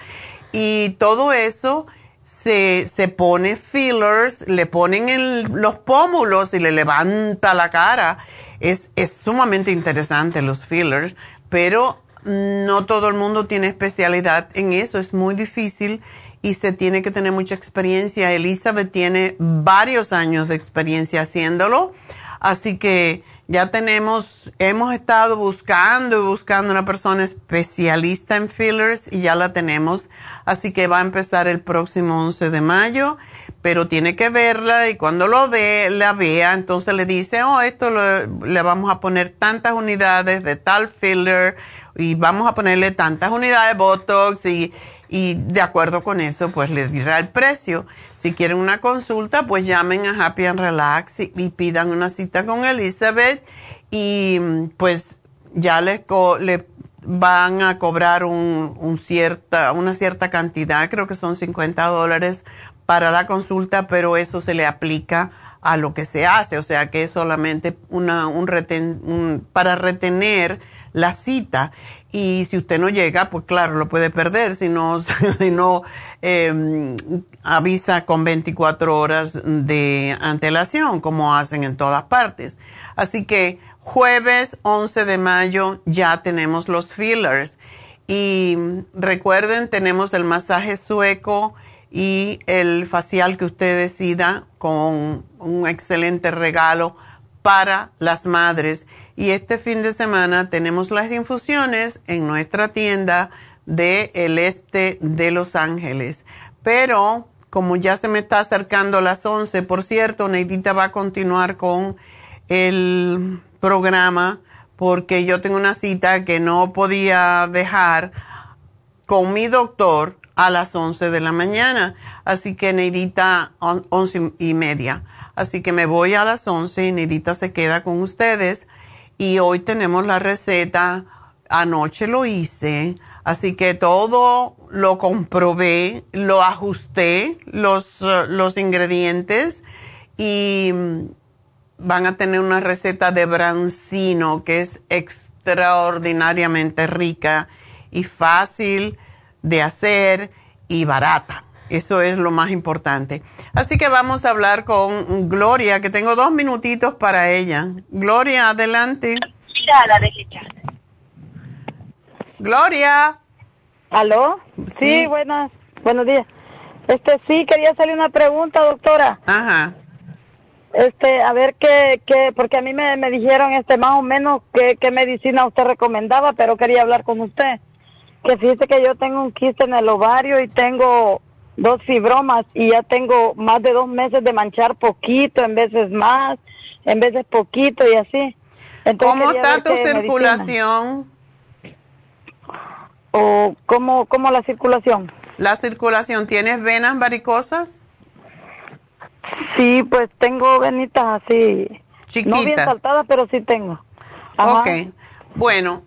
y todo eso se, se pone fillers, le ponen en los pómulos y le levanta la cara. Es, es sumamente interesante los fillers, pero no todo el mundo tiene especialidad en eso, es muy difícil y se tiene que tener mucha experiencia. Elizabeth tiene varios años de experiencia haciéndolo Así que ya tenemos, hemos estado buscando y buscando una persona especialista en fillers y ya la tenemos. Así que va a empezar el próximo 11 de mayo, pero tiene que verla y cuando lo ve, la vea, entonces le dice, oh, esto le vamos a poner tantas unidades de tal filler y vamos a ponerle tantas unidades de Botox y, y de acuerdo con eso, pues les dirá el precio. Si quieren una consulta, pues llamen a Happy and Relax y, pidan una cita con Elizabeth. Y pues ya les, le van a cobrar un, cierta, una cierta cantidad, creo que son 50 dólares para la consulta, pero eso se le aplica a lo que se hace, o sea que es solamente una, un, para retener la cita y si usted no llega, pues claro, lo puede perder si no, si no em, avisa con 24 horas de antelación, como hacen en todas partes. Así que jueves 11 de mayo ya tenemos los fillers. Y recuerden, tenemos el masaje sueco y el facial que usted decida con un excelente regalo para las madres. Y este fin de semana tenemos las infusiones en nuestra tienda del el este de Los Ángeles. Pero como ya se me está acercando las 11, por cierto, Neidita va a continuar con el programa porque yo tengo una cita que no podía dejar con mi doctor a las 11 de la mañana. Así que Neidita, 11 y media. Así que me voy a las 11 y Neidita se queda con ustedes y hoy tenemos la receta. Anoche lo hice, así que todo lo comprobé, lo ajusté, los, los ingredientes y van a tener una receta de brancino que es extraordinariamente rica y fácil de hacer y barata. Eso es lo más importante. Así que vamos a hablar con Gloria, que tengo dos minutitos para ella. Gloria, adelante. la Gloria. ¿Aló? Sí, buenas, buenos días. Este, sí, quería hacerle una pregunta, doctora. Ajá. Este, a ver qué, qué, porque a mí me, me dijeron, este, más o menos qué, qué medicina usted recomendaba, pero quería hablar con usted. Que fíjese que yo tengo un quiste en el ovario y tengo dos fibromas y ya tengo más de dos meses de manchar poquito, en veces más, en veces poquito y así. ¿Cómo está tu circulación? ¿O cómo, cómo la circulación? La circulación, ¿tienes venas varicosas? Sí, pues tengo venitas así. Chiquitas. No bien saltadas, pero sí tengo. Ok. Bueno,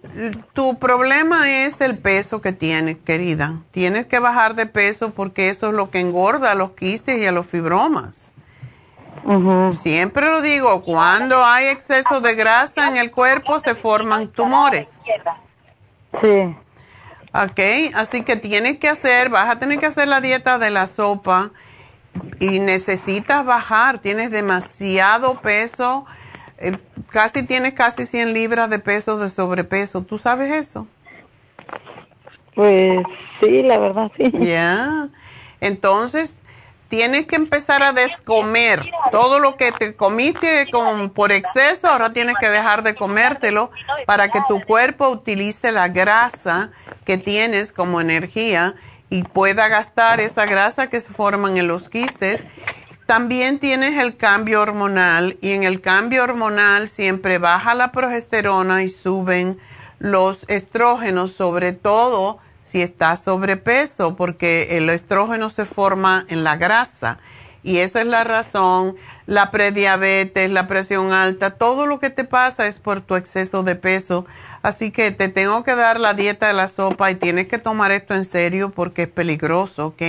tu problema es el peso que tienes, querida. Tienes que bajar de peso porque eso es lo que engorda a los quistes y a los fibromas. Siempre lo digo, cuando hay exceso de grasa en el cuerpo se forman tumores. Sí. Ok, así que tienes que hacer, vas a tener que hacer la dieta de la sopa y necesitas bajar, tienes demasiado peso eh, casi tienes casi 100 libras de peso de sobrepeso. ¿Tú sabes eso? Pues sí, la verdad sí. Ya. Entonces, tienes que empezar a descomer todo lo que te comiste con, por exceso, ahora tienes que dejar de comértelo para que tu cuerpo utilice la grasa que tienes como energía y pueda gastar esa grasa que se forman en los quistes también tienes el cambio hormonal y en el cambio hormonal siempre baja la progesterona y suben los estrógenos, sobre todo si estás sobrepeso, porque el estrógeno se forma en la grasa. Y esa es la razón, la prediabetes, la presión alta, todo lo que te pasa es por tu exceso de peso. Así que te tengo que dar la dieta de la sopa y tienes que tomar esto en serio porque es peligroso, ¿ok?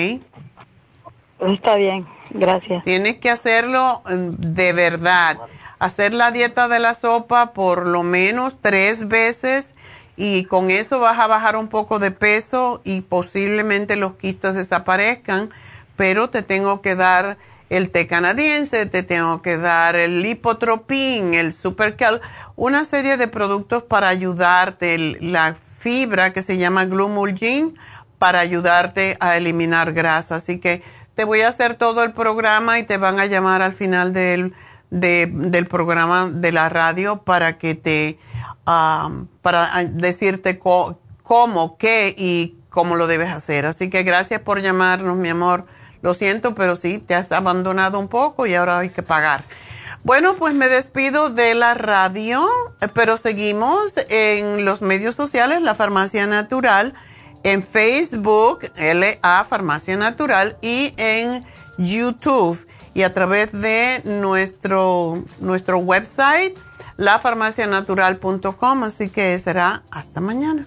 Está bien, gracias. Tienes que hacerlo mm, de verdad. Hacer la dieta de la sopa por lo menos tres veces y con eso vas a bajar un poco de peso y posiblemente los quistes desaparezcan, pero te tengo que dar el té canadiense, te tengo que dar el lipotropín, el supercal, una serie de productos para ayudarte, la fibra que se llama glumulgin para ayudarte a eliminar grasa. Así que te voy a hacer todo el programa y te van a llamar al final del, del programa de la radio para que te, para decirte cómo, qué y cómo lo debes hacer. Así que gracias por llamarnos, mi amor. Lo siento, pero sí, te has abandonado un poco y ahora hay que pagar. Bueno, pues me despido de la radio, pero seguimos en los medios sociales, la farmacia natural en Facebook, LA Farmacia Natural, y en YouTube y a través de nuestro, nuestro website, lafarmacianatural.com. Así que será hasta mañana.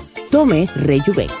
Tome Rejuven.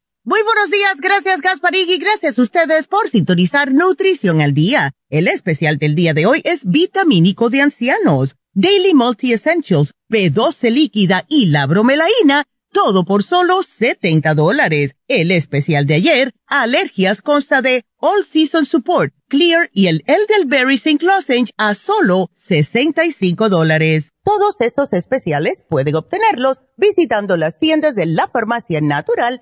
Muy buenos días, gracias Gasparig y gracias a ustedes por sintonizar Nutrición al Día. El especial del día de hoy es vitamínico de ancianos, Daily Multi Essentials, B12 líquida y la bromelaína, todo por solo 70 dólares. El especial de ayer, alergias consta de All Season Support, Clear y el Elderberry Zinc Lozenge a solo 65 dólares. Todos estos especiales pueden obtenerlos visitando las tiendas de la farmacia natural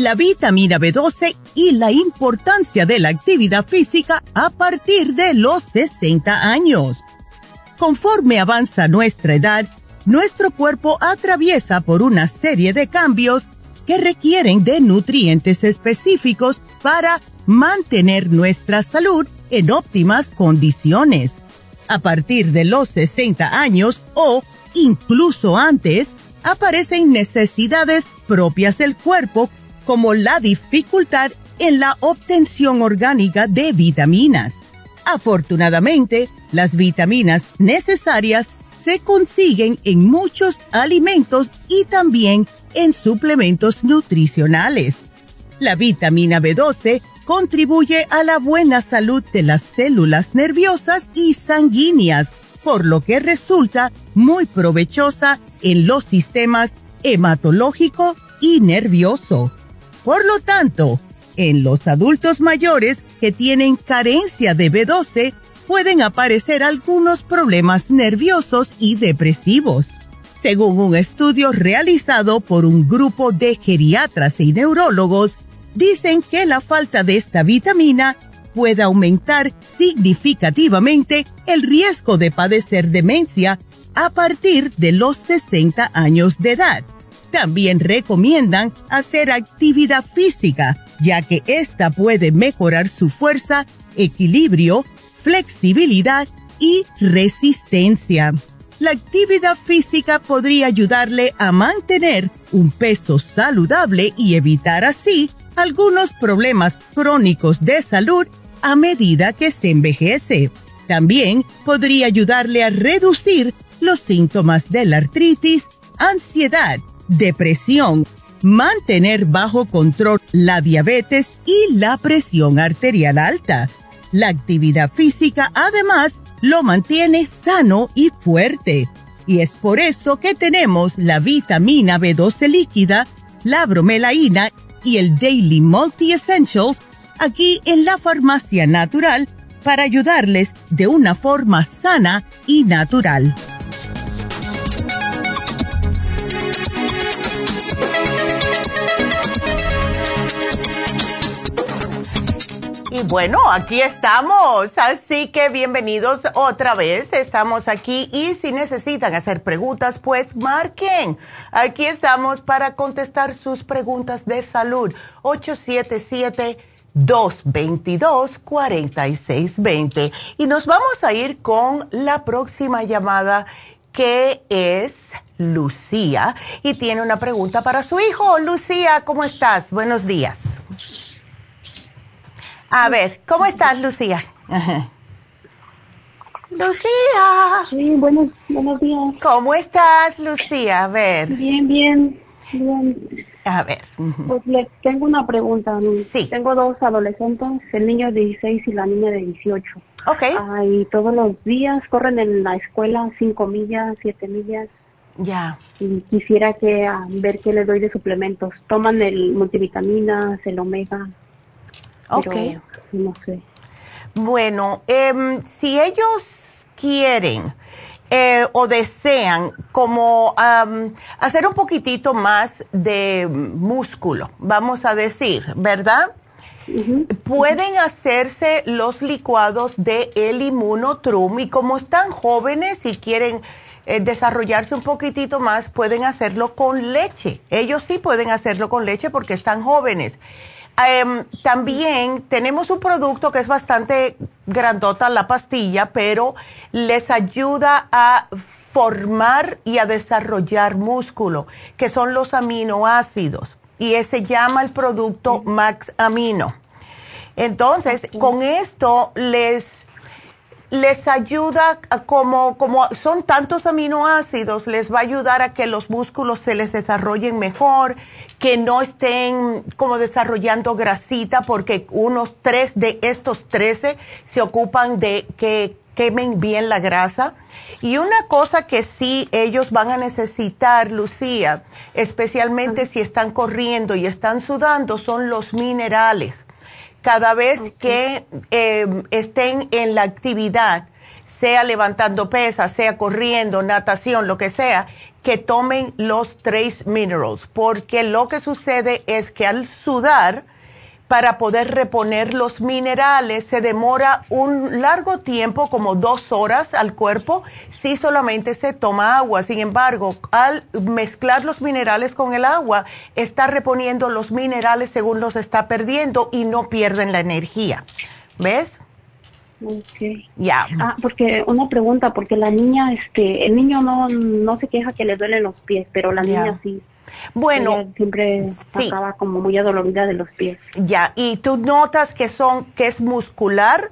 La vitamina B12 y la importancia de la actividad física a partir de los 60 años. Conforme avanza nuestra edad, nuestro cuerpo atraviesa por una serie de cambios que requieren de nutrientes específicos para mantener nuestra salud en óptimas condiciones. A partir de los 60 años o incluso antes, aparecen necesidades propias del cuerpo como la dificultad en la obtención orgánica de vitaminas. Afortunadamente, las vitaminas necesarias se consiguen en muchos alimentos y también en suplementos nutricionales. La vitamina B12 contribuye a la buena salud de las células nerviosas y sanguíneas, por lo que resulta muy provechosa en los sistemas hematológico y nervioso. Por lo tanto, en los adultos mayores que tienen carencia de B12 pueden aparecer algunos problemas nerviosos y depresivos. Según un estudio realizado por un grupo de geriatras y neurólogos, dicen que la falta de esta vitamina puede aumentar significativamente el riesgo de padecer demencia a partir de los 60 años de edad también recomiendan hacer actividad física, ya que esta puede mejorar su fuerza, equilibrio, flexibilidad y resistencia. La actividad física podría ayudarle a mantener un peso saludable y evitar así algunos problemas crónicos de salud a medida que se envejece. También podría ayudarle a reducir los síntomas de la artritis, ansiedad, depresión, mantener bajo control la diabetes y la presión arterial alta. La actividad física además lo mantiene sano y fuerte. Y es por eso que tenemos la vitamina B12 líquida, la bromelaína y el Daily Multi Essentials aquí en la farmacia natural para ayudarles de una forma sana y natural. Y bueno, aquí estamos, así que bienvenidos otra vez. Estamos aquí y si necesitan hacer preguntas, pues marquen. Aquí estamos para contestar sus preguntas de salud. 877-222-4620. Y nos vamos a ir con la próxima llamada que es Lucía y tiene una pregunta para su hijo. Lucía, ¿cómo estás? Buenos días. A ver, ¿cómo estás, Lucía? Lucía. Sí, buenos, buenos días. ¿Cómo estás, Lucía? A ver. Bien, bien, bien. A ver. Pues le tengo una pregunta. Sí. Tengo dos adolescentes, el niño de 16 y la niña de 18. Ok. Ah, y todos los días corren en la escuela 5 millas, 7 millas. Ya. Y quisiera que a ver qué les doy de suplementos. Toman el multivitaminas, el omega. Ok. no sé. Bueno, em, si ellos quieren eh, o desean como hacer un poquitito más de músculo, vamos a decir, ¿verdad? Pueden hacerse los licuados de el inmunotrum y como están jóvenes y quieren eh, desarrollarse un poquitito más, pueden hacerlo con leche. Ellos sí pueden hacerlo con leche porque están jóvenes. Em, también tenemos un producto que es bastante grandota, la pastilla, pero les ayuda a formar y a desarrollar músculo, que son los aminoácidos. Y ese llama el producto Max Amino. Entonces, con esto les les ayuda como, como son tantos aminoácidos, les va a ayudar a que los músculos se les desarrollen mejor, que no estén como desarrollando grasita, porque unos tres de estos trece se ocupan de que quemen bien la grasa. Y una cosa que sí ellos van a necesitar, Lucía, especialmente si están corriendo y están sudando, son los minerales cada vez que eh, estén en la actividad, sea levantando pesas, sea corriendo, natación, lo que sea, que tomen los trace minerals, porque lo que sucede es que al sudar, para poder reponer los minerales se demora un largo tiempo, como dos horas al cuerpo, si solamente se toma agua. Sin embargo, al mezclar los minerales con el agua, está reponiendo los minerales según los está perdiendo y no pierden la energía. ¿Ves? Ok. Ya. Ah, porque una pregunta, porque la niña, este, el niño no, no se queja que le duelen los pies, pero la niña sí. Bueno, Ella siempre sí. acaba como muy adolorida de los pies. Ya, y tú notas que son, que es muscular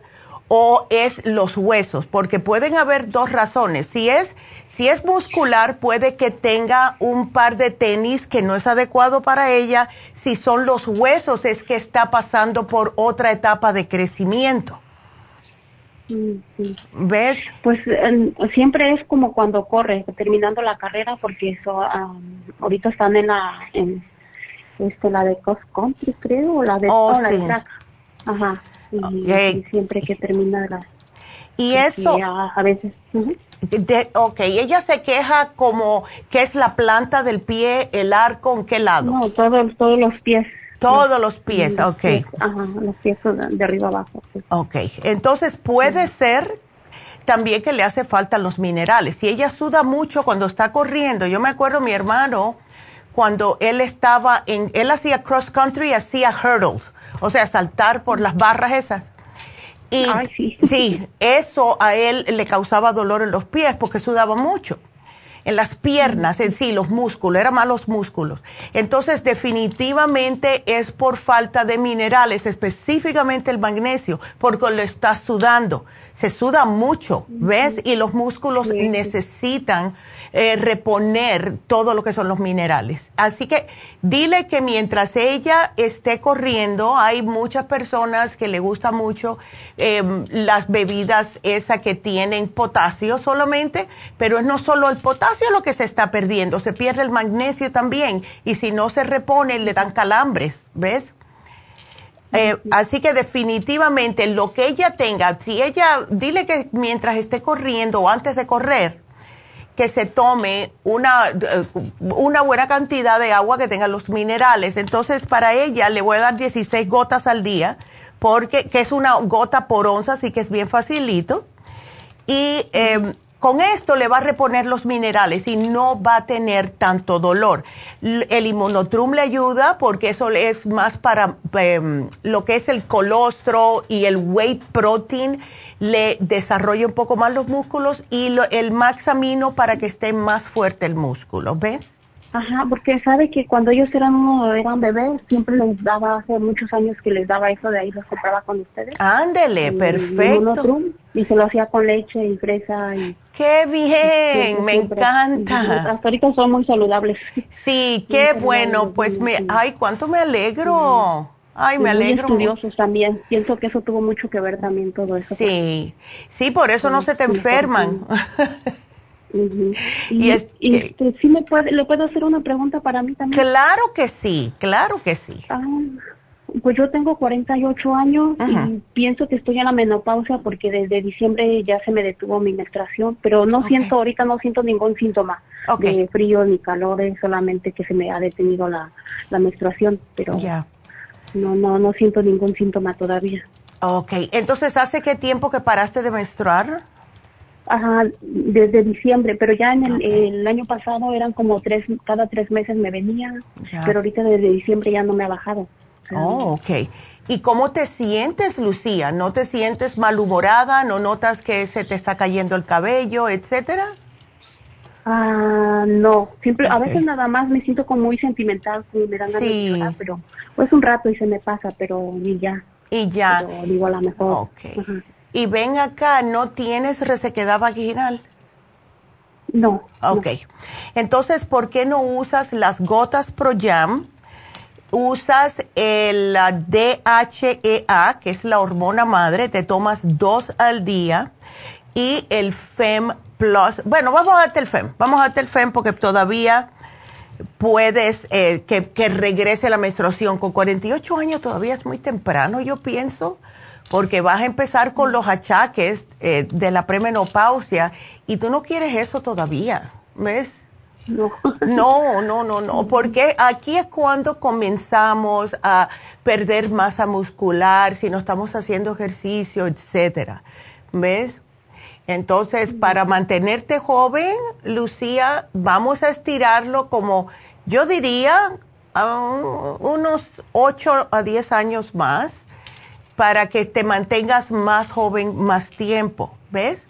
o es los huesos, porque pueden haber dos razones. Si es, si es muscular, puede que tenga un par de tenis que no es adecuado para ella. Si son los huesos, es que está pasando por otra etapa de crecimiento. ¿Ves? Pues em, siempre es como cuando corre, terminando la carrera, porque eso ahorita están en la en este la de cross country creo o la de, Oh, no, la de sí. track. Ajá. Y, siempre que termina la Y eso, a, a veces de- ok, ella se queja como que es la planta del pie, el arco, ¿en qué lado? no todos todos los pies Todos los pies, Los ok. pies, ajá los pies de, de arriba abajo sí. Ok, entonces puede ser también que le hace falta los minerales. Si ella suda mucho cuando está corriendo, yo me acuerdo mi hermano cuando él estaba en, él hacía cross country, hacía hurdles, o sea, saltar por las barras esas. Y Ay, sí. sí, eso a él le causaba dolor en los pies porque sudaba mucho. En las piernas, en sí, los músculos, eran más los músculos. Entonces, definitivamente es por falta de minerales, específicamente el magnesio, porque lo está sudando. Se suda mucho, ¿ves? Y los músculos necesitan eh, reponer todo lo que son los minerales. Así que dile que mientras ella esté corriendo, hay muchas personas que le gusta mucho eh, las bebidas esas que tienen potasio solamente, pero es no solo el potasio lo que se está perdiendo, se pierde el magnesio también y si no se repone le dan calambres, ¿ves? Eh, así que definitivamente lo que ella tenga, si ella, dile que mientras esté corriendo o antes de correr, que se tome una, eh, una buena cantidad de agua que tenga los minerales. Entonces, para ella le voy a dar 16 gotas al día, porque que es una gota por onza, así que es bien facilito. Y eh, con esto le va a reponer los minerales y no va a tener tanto dolor. El inmunotrum le ayuda porque eso es más para em, lo que es el colostro y el whey protein le desarrolla un poco más los músculos y lo- el maxamino para que esté más fuerte el músculo, ¿ves? Ajá, porque sabe que cuando ellos eran eran bebés, siempre les daba, hace muchos años que les daba eso, de ahí los compraba con ustedes. Ándele, Y- y perfecto. Monotrum, Y se lo hacía con leche y fresa y... Qué bien, siempre, me siempre. encanta. Y Hasta ahorita son muy saludables. Sí, qué bueno, pues me, ay, cuánto me alegro. Ay, Y me muy alegro. mucho. estudiosos también. Pienso que eso tuvo mucho que ver también todo eso. Sí, sí, por eso no se te sí, Y Y, es y, que- este, sí me puede, le puedo hacer una pregunta para mí también. claro que sí, claro que sí. Ah, pues yo tengo 48 años Ajá. y pienso que estoy en la menopausia porque desde diciembre ya se me detuvo mi menstruación, pero no siento, ahorita no siento ningún síntoma Ok. de frío ni calor, es solamente que se me ha detenido la, la menstruación, pero no, no, no siento ningún síntoma todavía. Ok, entonces, ¿hace qué tiempo que paraste de menstruar? Ajá, desde diciembre, pero ya en el, el año pasado eran como tres, cada tres meses me venía, pero ahorita desde diciembre ya no me ha bajado. Oh, ok. ¿Y cómo te sientes, Lucía? ¿No te sientes malhumorada? ¿No notas que se te está cayendo el cabello, etcétera? Ah, no, siempre, a veces nada más me siento como muy sentimental, como me dan ganas Sí. de llorar, pero pues un rato y se me pasa, pero ni ya, Y ya. pero digo a lo mejor. Ok. Ajá. Y ven acá, ¿no tienes resequedad vaginal? No. Ok. Entonces, ¿por qué no usas las gotas Pro Jam? Usas el DHEA, que es la hormona madre, te tomas dos al día, y el FEM Plus. Bueno, vamos a darte el FEM. Vamos a darte el FEM porque todavía puedes eh, que, que regrese la menstruación. Con 48 años todavía es muy temprano, yo pienso, porque vas a empezar con los achaques eh, de la premenopausia y tú no quieres eso todavía, ¿ves? No. No, no, no, no, porque aquí es cuando comenzamos a perder masa muscular, si no estamos haciendo ejercicio, etcétera. ¿Ves? Entonces, para mantenerte joven, Lucía, vamos a estirarlo como, yo diría, a unos 8 a 10 años más, para que te mantengas más joven más tiempo, ¿ves?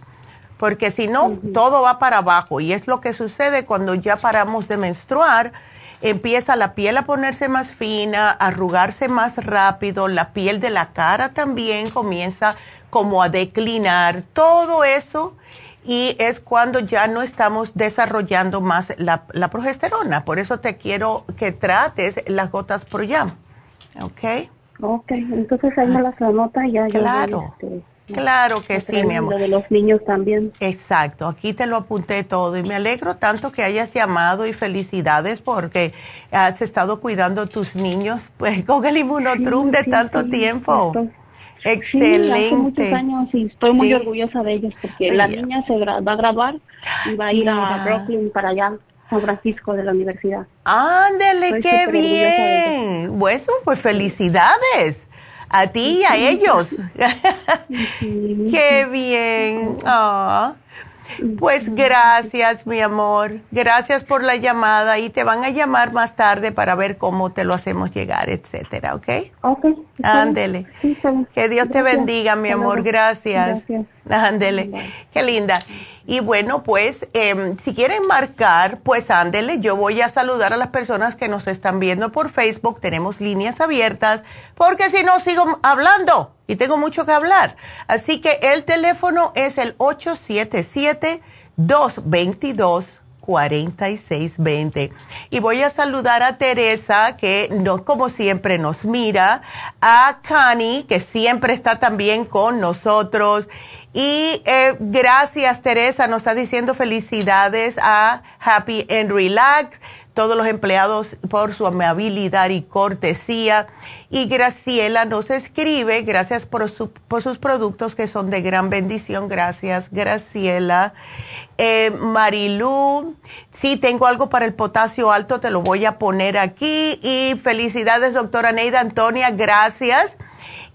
Porque si no, todo va para abajo y es lo que sucede cuando ya paramos de menstruar. Empieza la piel a ponerse más fina, a arrugarse más rápido, la piel de la cara también comienza como a declinar, todo eso y es cuando ya no estamos desarrollando más la, la progesterona. Por eso te quiero que trates las gotas Pro Jam, ¿ok? Ok, entonces ahí me las anota y ya. Claro. este, Claro que sí, mi amor. Lo de los niños también. Exacto, aquí te lo apunté todo y me alegro tanto que hayas llamado y felicidades porque has estado cuidando a tus niños pues con el inmunotrum de sí, tanto sí, tiempo. Excelente. Sí, hace muchos años y estoy muy orgullosa de ellos porque la niña se va a graduar y va a ir a Brooklyn para allá, San Francisco de la universidad. Ándele, qué bien. Bueno, pues felicidades a ti y a ellos. qué bien. Ah. Pues gracias, mi amor. Gracias por la llamada y te van a llamar más tarde para ver cómo te lo hacemos llegar, etcétera, ¿ok? Ok. Ándele. Sí. Que Dios te bendiga, mi amor. Gracias. Gracias. Ándele. Qué linda. Y bueno, pues, em, si quieren marcar, pues ándele. Yo voy a saludar a las personas que nos están viendo por Facebook. Tenemos líneas abiertas, porque si no, sigo hablando y tengo mucho que hablar. Así que el teléfono es el 877-222-4620. Y voy a saludar a Teresa, que no, como siempre nos mira, a Cani, que siempre está también con nosotros. Y eh, gracias, Teresa, nos está diciendo felicidades a Happy and Relax, todos los empleados por su amabilidad y cortesía. Y Graciela nos escribe, gracias por, su- por sus productos que son de gran bendición. Gracias, Graciela. Eh, Marilú, sí, tengo algo para el potasio alto, te lo voy a poner aquí. Y felicidades, doctora Neida Antonia, gracias.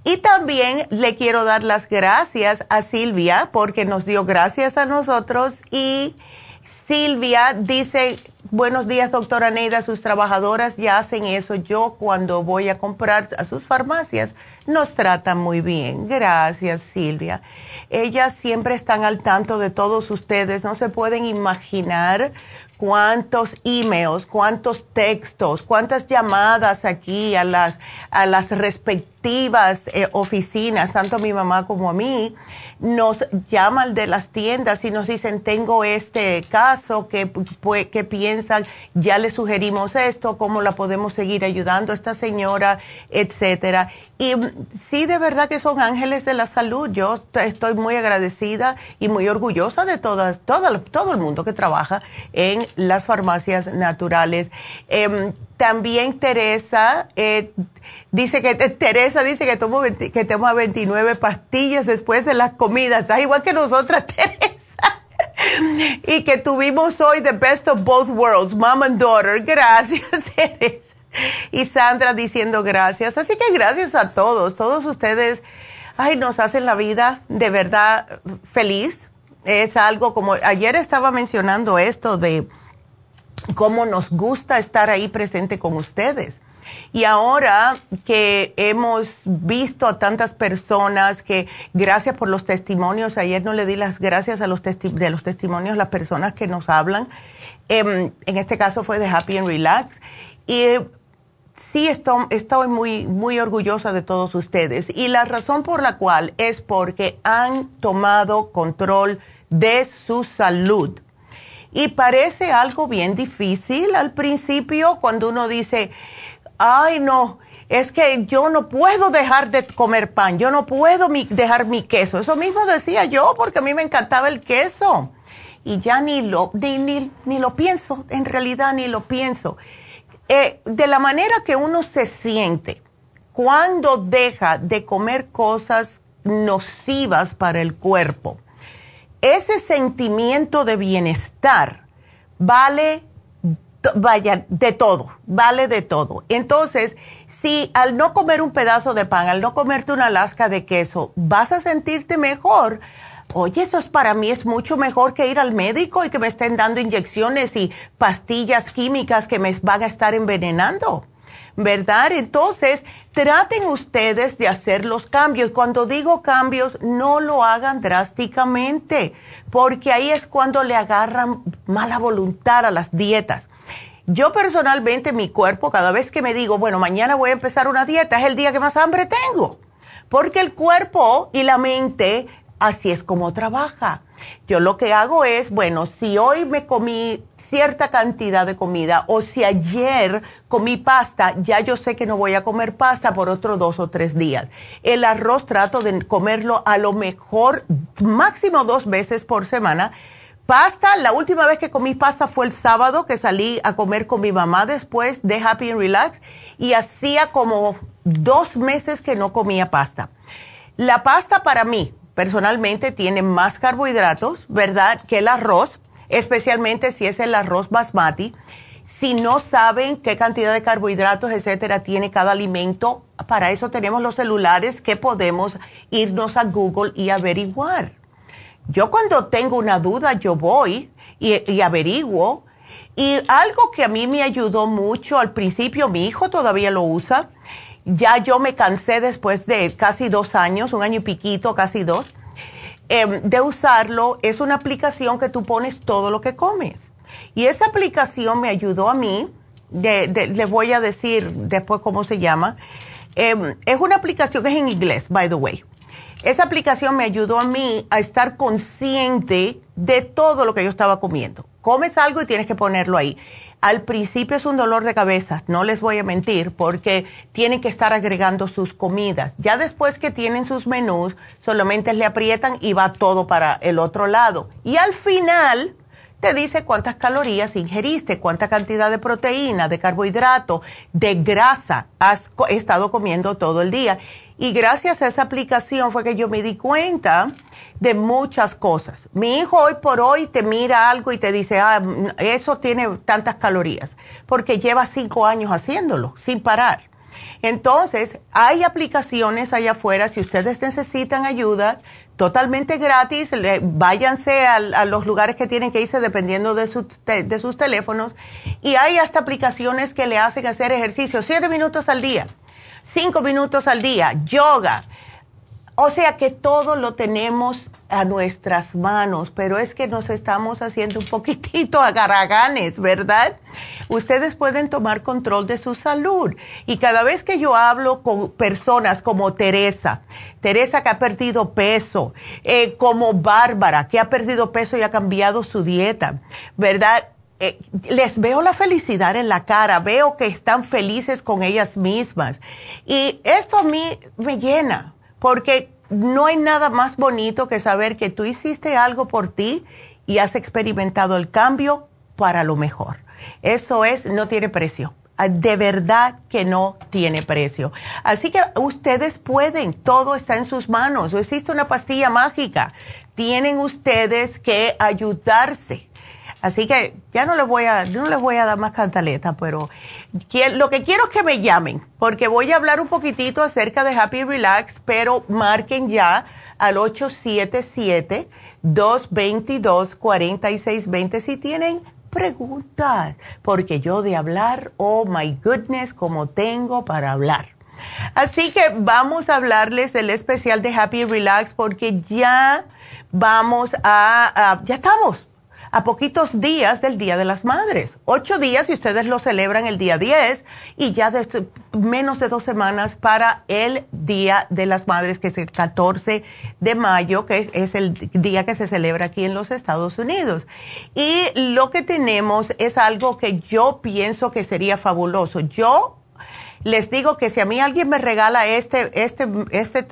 Y también le quiero dar las gracias a Silvia porque nos dio gracias a nosotros y Silvia dice, buenos días doctora Neida, sus trabajadoras ya hacen eso. Yo cuando voy a comprar a sus farmacias nos tratan muy bien. Gracias Silvia. Ellas siempre están al tanto de todos ustedes. No se pueden imaginar cuántos emails, cuántos textos, cuántas llamadas aquí a las, a las respectivas eh, oficinas, tanto a mi mamá como a mí, nos llaman de las tiendas y nos dicen, tengo este caso, que, que piensan? Ya le sugerimos esto, ¿cómo la podemos seguir ayudando a esta señora, etcétera? Y mm, sí, de verdad que son ángeles de la salud. Yo estoy muy agradecida y muy orgullosa de todas, todo, todo el mundo que trabaja en las farmacias naturales. Em, también Teresa eh, dice que Teresa dice que toma 20 que toma 29 pastillas después de las comidas, está igual que nosotras Teresa. y que tuvimos hoy the best of both worlds, mom and daughter. Gracias, Teresa. Y Sandra diciendo gracias. Así que gracias a todos, todos ustedes, ay, nos hacen la vida de verdad feliz. Es algo como, ayer estaba mencionando esto de cómo nos gusta estar ahí presente con ustedes. Y ahora que hemos visto a tantas personas que, gracias por los testimonios, ayer no le di las gracias a los de los testimonios, las personas que nos hablan, em, en este caso fue de Happy and Relax, y eh, sí estoy, estoy muy, muy orgullosa de todos ustedes. Y la razón por la cual es porque han tomado control de su salud. Y parece algo bien difícil al principio cuando uno dice, ay no, es que yo no puedo dejar de comer pan, yo no puedo dejar mi queso. Eso mismo decía yo porque a mí me encantaba el queso. Y ya ni lo, ni, ni, lo pienso, en realidad ni lo pienso. Eh, de la manera que uno se siente cuando deja de comer cosas nocivas para el cuerpo, ese sentimiento de bienestar vale vaya, de todo, vale de todo. Entonces, si al no comer un pedazo de pan, al no comerte una lasca de queso, vas a sentirte mejor, oye, eso es para mí es mucho mejor que ir al médico y que me estén dando inyecciones y pastillas químicas que me van a estar envenenando. ¿Verdad? Entonces, traten ustedes de hacer los cambios. Cuando digo cambios, no lo hagan drásticamente, porque ahí es cuando le agarran mala voluntad a las dietas. Yo personalmente, mi cuerpo, cada vez que me digo, bueno, mañana voy a empezar una dieta, es el día que más hambre tengo. Porque el cuerpo y la mente, así es como trabaja. Yo lo que hago es, bueno, si hoy me comí cierta cantidad de comida o si ayer comí pasta, ya yo sé que no voy a comer pasta por otros dos o tres días. El arroz trato de comerlo a lo mejor máximo dos veces por semana Pasta, la última vez que comí pasta fue el sábado que salí a comer con mi mamá después de Happy and Relax y hacía como dos meses que no comía pasta. La pasta para mí, personalmente, tiene más carbohidratos, ¿verdad?, que el arroz, especialmente si es el arroz basmati. Si no saben qué cantidad de carbohidratos, etcétera, tiene cada alimento, para eso tenemos los celulares que podemos irnos a Google y averiguar. Yo cuando tengo una duda, yo voy y, averiguo. Y algo que a mí me ayudó mucho al principio, mi hijo todavía lo usa. Ya yo me cansé después de casi dos años, un año y piquito, casi dos, em, de usarlo. Es una aplicación que tú pones todo lo que comes. Y esa aplicación me ayudó a mí, les voy a decir después cómo se llama. Em, es una aplicación que es en inglés, by the way. Esa aplicación me ayudó a mí a estar consciente de todo lo que yo estaba comiendo. Comes algo y tienes que ponerlo ahí. Al principio es un dolor de cabeza, no les voy a mentir, porque tienen que estar agregando sus comidas. Ya después que tienen sus menús, solamente le aprietan y va todo para el otro lado. Y al final te dice cuántas calorías ingeriste, cuánta cantidad de proteína, de carbohidrato, de grasa has estado comiendo todo el día. Y gracias a esa aplicación fue que yo me di cuenta de muchas cosas. Mi hijo hoy por hoy te mira algo y te dice, ah, eso tiene tantas calorías, porque lleva cinco años haciéndolo sin parar. Entonces, hay aplicaciones allá afuera, si ustedes necesitan ayuda, totalmente gratis, váyanse a, los lugares que tienen que irse dependiendo de, de sus teléfonos, y hay hasta aplicaciones que le hacen hacer ejercicio siete minutos al día cinco minutos al día, yoga. O sea que todo lo tenemos a nuestras manos, pero es que nos estamos haciendo un poquitito agaraganes, ¿verdad? Ustedes pueden tomar control de su salud. Y cada vez que yo hablo con personas como Teresa, Teresa que ha perdido peso, eh, como Bárbara, que ha perdido peso y ha cambiado su dieta, ¿verdad? Eh, les veo la felicidad en la cara, veo que están felices con ellas mismas. Y esto a mí me llena, porque no hay nada más bonito que saber que tú hiciste algo por ti y has experimentado el cambio para lo mejor. Eso es, no tiene precio. Ah, de verdad que no tiene precio. Así que ustedes pueden, todo está en sus manos. No existe una pastilla mágica. Tienen ustedes que ayudarse Así que ya no les voy a, no les voy a dar más cantaleta, pero lo que quiero es que me llamen, porque voy a hablar un poquitito acerca de Happy Relax, pero marquen ya al 877-222-4620 si tienen preguntas, porque yo de hablar, oh my goodness, como tengo para hablar. Así que vamos a hablarles del especial de Happy Relax porque ya vamos a ya estamos a poquitos días del Día de las Madres. Ocho días y ustedes lo celebran el día 10 y ya menos de dos semanas para el Día de las Madres, que es el 14 de mayo, que es el día que se celebra aquí en los Estados Unidos. Y lo que tenemos es algo que yo pienso que sería fabuloso. Yo les digo que si a mí alguien me regala este, este, este,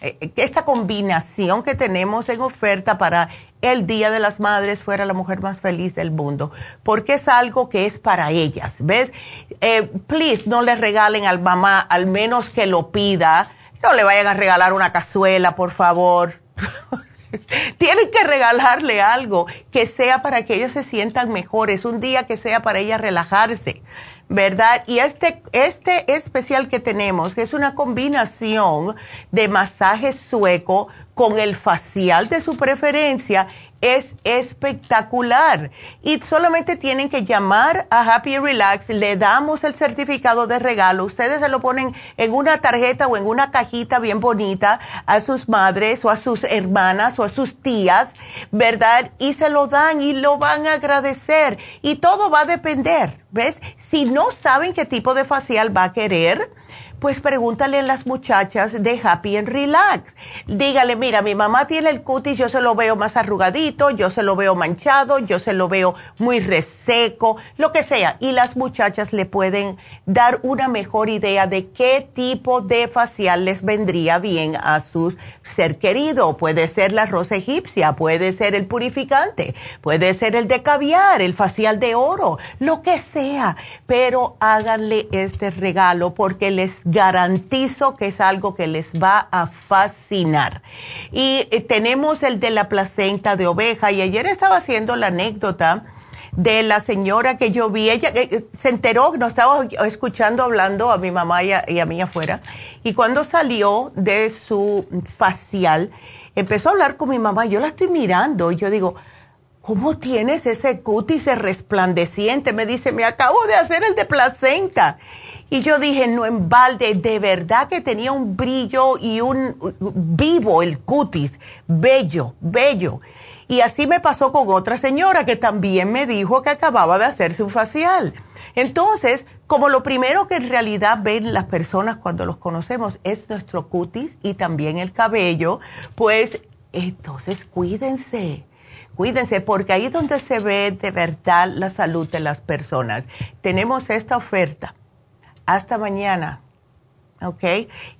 eh, esta combinación que tenemos en oferta para el Día de las Madres, fuera la mujer más feliz del mundo, porque es algo que es para ellas, ¿ves? Eh, please, no le regalen al mamá, al menos que lo pida. No le vayan a regalar una cazuela, por favor. Tienen que regalarle algo que sea para que ellos se sientan mejores, un día que sea para ella relajarse. ¿verdad? Y este, este especial que tenemos, que es una combinación de masaje sueco con el facial de su preferencia, es espectacular. Y solamente tienen que llamar a Happy Relax, le damos el certificado de regalo, ustedes se lo ponen en una tarjeta o en una cajita bien bonita a sus madres o a sus hermanas o a sus tías, ¿verdad? Y se lo dan y lo van a agradecer. Y todo va a depender, ¿ves? Si no saben qué tipo de facial va a querer, pues pregúntale a las muchachas de Happy and Relax. Dígale, mira, mi mamá tiene el cutis, yo se lo veo más arrugadito, yo se lo veo manchado, yo se lo veo muy reseco, lo que sea. Y las muchachas le pueden dar una mejor idea de qué tipo de facial les vendría bien a su ser querido. Puede ser la rosa egipcia, puede ser el purificante, puede ser el de caviar, el facial de oro, lo que sea. Pero háganle este regalo porque les garantizo que es algo que les va a fascinar. Y eh, tenemos el de la placenta de oveja y ayer estaba haciendo la anécdota de la señora que yo vi, ella eh, se enteró, nos estaba escuchando hablando a mi mamá y a, y a mí afuera, y cuando salió de su facial, empezó a hablar con mi mamá, yo la estoy mirando y yo digo, ¿cómo tienes ese cutis resplandeciente? Me dice, me acabo de hacer el de placenta. Y yo dije, no en balde, de verdad que tenía un brillo y un vivo el cutis, bello, bello. Y así me pasó con otra señora que también me dijo que acababa de hacerse un facial. Entonces, como lo primero que en realidad ven las personas cuando los conocemos es nuestro cutis y también el cabello, pues entonces cuídense cuídense porque ahí es donde se ve de verdad la salud de las personas. Tenemos esta oferta hasta mañana. ¿ok?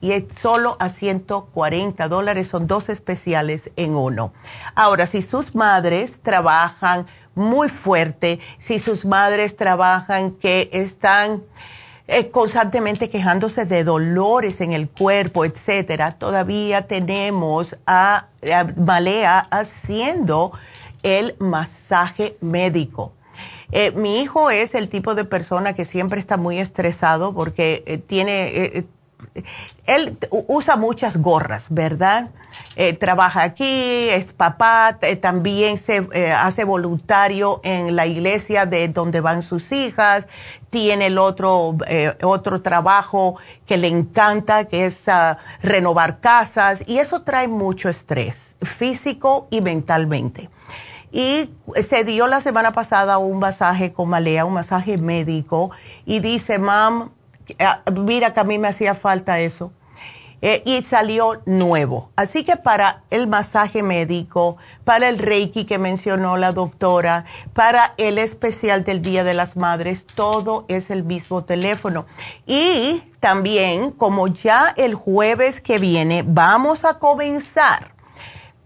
Y es solo a 140 dólares, son dos especiales en uno. Ahora, si sus madres trabajan muy fuerte, si sus madres trabajan que están eh, constantemente quejándose de dolores en el cuerpo, etcétera, todavía tenemos a Malea haciendo el masaje médico. Eh, mi hijo es el tipo de persona que siempre está muy estresado porque eh, tiene, eh, él usa muchas gorras, ¿verdad? trabaja aquí, es papá, también se hace voluntario en la iglesia de donde van sus hijas, tiene el otro, otro trabajo que le encanta, que es ah, renovar casas, y eso trae mucho estrés físico y mentalmente. Y se dio la semana pasada un masaje con Malea, un masaje médico, y dice, mam, ah, mira que a mí me hacía falta eso. Eh, y salió nuevo. Así que para el masaje médico, para el Reiki que mencionó la doctora, para el especial del Día de las Madres, todo es el mismo teléfono. Y también, como ya el jueves que viene, vamos a comenzar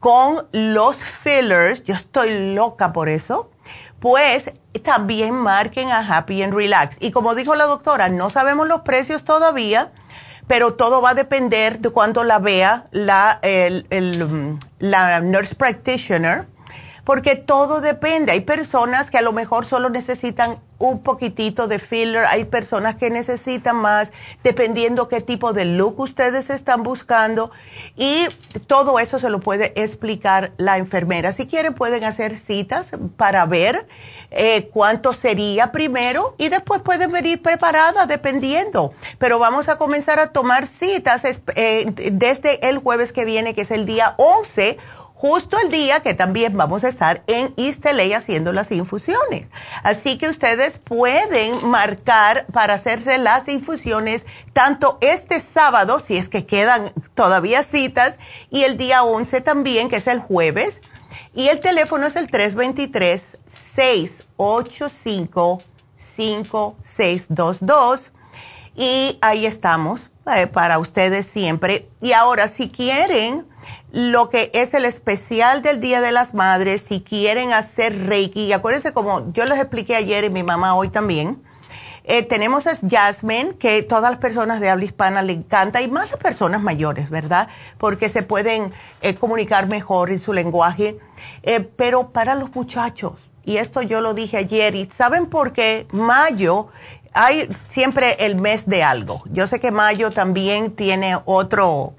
con los fillers, yo estoy loca por eso, pues también marquen a Happy and Relax. Y como dijo la doctora, no sabemos los precios todavía, pero todo va a depender de cuánto la vea la, la nurse practitioner porque todo depende. Hay personas que a lo mejor solo necesitan un poquitito de filler, hay personas que necesitan más, dependiendo qué tipo de look ustedes están buscando. Y todo eso se lo puede explicar la enfermera. Si quieren, pueden hacer citas para ver eh, cuánto sería primero y después pueden venir preparadas dependiendo. Pero vamos a comenzar a tomar citas eh, desde el jueves que viene, que es el día 11 justo el día que también vamos a estar en LA haciendo las infusiones. Así que ustedes pueden marcar para hacerse las infusiones tanto este sábado, si es que quedan todavía citas, y el día 11 también, que es el jueves. Y el teléfono es el 323-685-5622. Y ahí estamos eh, para ustedes siempre. Y ahora, si quieren lo que es el especial del Día de las Madres, si quieren hacer Reiki, y acuérdense como yo les expliqué ayer y mi mamá hoy también, eh, tenemos a Jasmine, que todas las personas de habla hispana le encanta, y más las personas mayores, ¿verdad? Porque se pueden eh, comunicar mejor en su lenguaje. pero para los muchachos, y esto yo lo dije ayer, y ¿saben por qué mayo hay siempre el mes de algo. Yo sé que mayo también tiene otro,